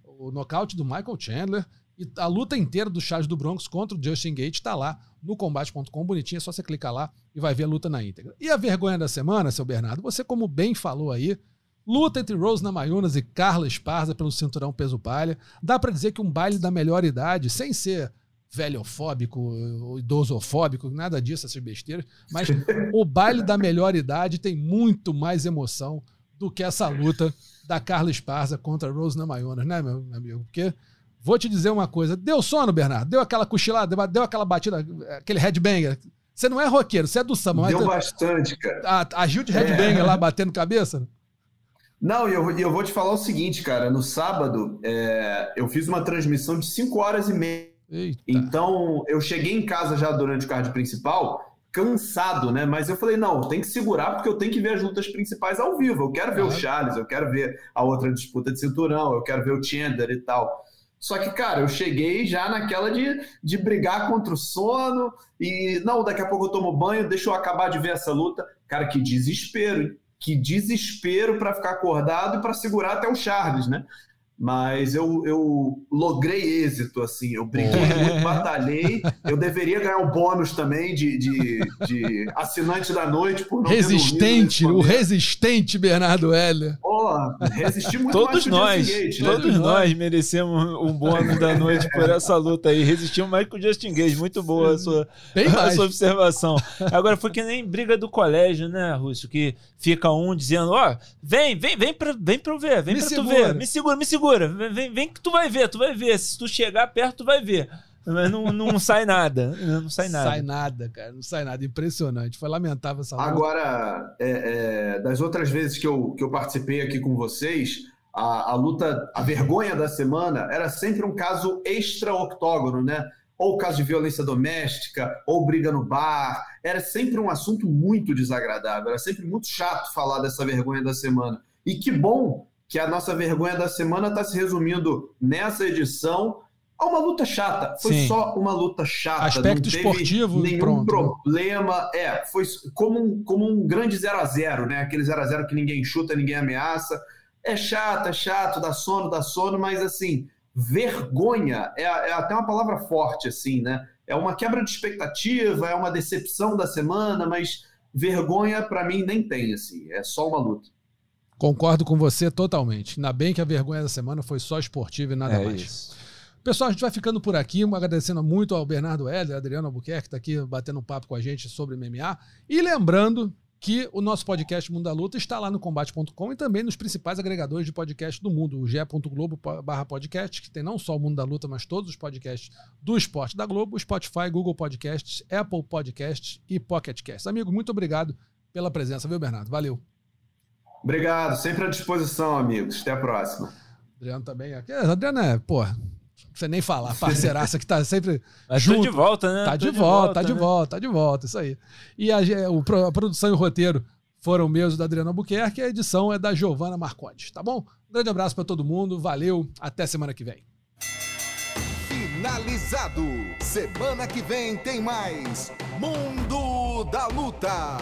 o nocaute do Michael Chandler e a luta inteira do Charles do Bronx contra o Justin Gate está lá no combate.com, bonitinho, é só você clicar lá e vai ver a luta na íntegra. E a vergonha da semana, seu Bernardo, você como bem falou aí, luta entre Rose Namajunas e Carla Esparza pelo cinturão peso palha. Dá para dizer que um baile da melhor idade, sem ser velhofóbico, idosofóbico, nada disso, essas besteiras, mas o baile da melhor idade tem muito mais emoção do que essa luta da Carla Esparza contra Rose Namajunas, né, meu amigo? Porque vou te dizer uma coisa, deu sono, Bernardo? Deu aquela cochilada, deu aquela batida, aquele headbanger? Você não é roqueiro, você é do samba. Deu bastante, cara. A, a Gil de headbanger é. lá batendo cabeça? Não, e eu, eu vou te falar o seguinte, cara. No sábado, é, eu fiz uma transmissão de 5 horas e meia. Eita. Então, eu cheguei em casa já durante o card principal cansado, né? Mas eu falei, não, tem que segurar porque eu tenho que ver as lutas principais ao vivo. Eu quero ver o Charles, eu quero ver a outra disputa de cinturão, eu quero ver o Chandler e tal. Só que, cara, eu cheguei já naquela de, de brigar contra o sono e, não, daqui a pouco eu tomo banho, deixa eu acabar de ver essa luta. Cara, que desespero, que desespero para ficar acordado e para segurar até o Charles, né? mas eu, eu logrei êxito, assim, eu briguei muito, batalhei, eu deveria ganhar um bônus também de, de, de assinante da noite por não Resistente, o resistente Bernardo Heller. Oh, resisti muito todos nós, Gate, né? Todos nós merecemos um bônus da noite por essa luta aí, resistimos mais que o Justin Gage, muito boa a sua, a sua observação. Agora, foi que nem briga do colégio, né, Rússio, que fica um dizendo, ó, oh, vem, vem, vem pra, vem pra eu ver, vem me pra segura. tu ver, me segura, me segura, segura. Vem, vem que tu vai ver, tu vai ver. Se tu chegar perto, tu vai ver. Mas não, não sai nada. Não sai nada. Sai nada, cara. Não sai nada. Impressionante. Foi lamentável essa luta. Agora, é, é, das outras vezes que eu, que eu participei aqui com vocês, a, a luta, a vergonha da semana era sempre um caso extra-octógono, né? Ou caso de violência doméstica, ou briga no bar. Era sempre um assunto muito desagradável. Era sempre muito chato falar dessa vergonha da semana. E que bom que a nossa vergonha da semana está se resumindo nessa edição uma luta chata. Foi Sim. só uma luta chata. Aspecto esportivo, nenhum pronto. problema. É, foi como um, como um grande 0 a 0 né? Aquele 0 a 0 que ninguém chuta, ninguém ameaça. É chato, é chato, dá sono, dá sono, mas assim, vergonha é, é até uma palavra forte, assim, né? É uma quebra de expectativa, é uma decepção da semana, mas vergonha para mim nem tem, assim, é só uma luta. Concordo com você totalmente. Ainda bem que a vergonha da semana foi só esportiva e nada É mais. isso. Pessoal, a gente vai ficando por aqui, agradecendo muito ao Bernardo Heller, Adriano Albuquerque, que está aqui batendo um papo com a gente sobre MMA. E lembrando que o nosso podcast Mundo da Luta está lá no combate.com e também nos principais agregadores de podcast do mundo, o ge.globo barra podcast, que tem não só o Mundo da Luta, mas todos os podcasts do esporte da Globo, Spotify, Google Podcasts, Apple Podcasts e Pocket Casts. Amigo, muito obrigado pela presença, viu, Bernardo? Valeu. Obrigado, sempre à disposição, amigos. Até a próxima. Adriano também. aqui. Adriano é, pô, não precisa nem falar, parceiraça que tá sempre Mas tô junto. de volta, né? Tá Tô de, volta, tá de né? volta, tá de volta, isso aí. E a, a produção e o roteiro foram meus do Adriano Albuquerque e a edição é da Giovana Marcondes, tá bom? Um grande abraço pra todo mundo, valeu, até semana que vem. Finalizado. Semana que vem tem mais Mundo da Luta.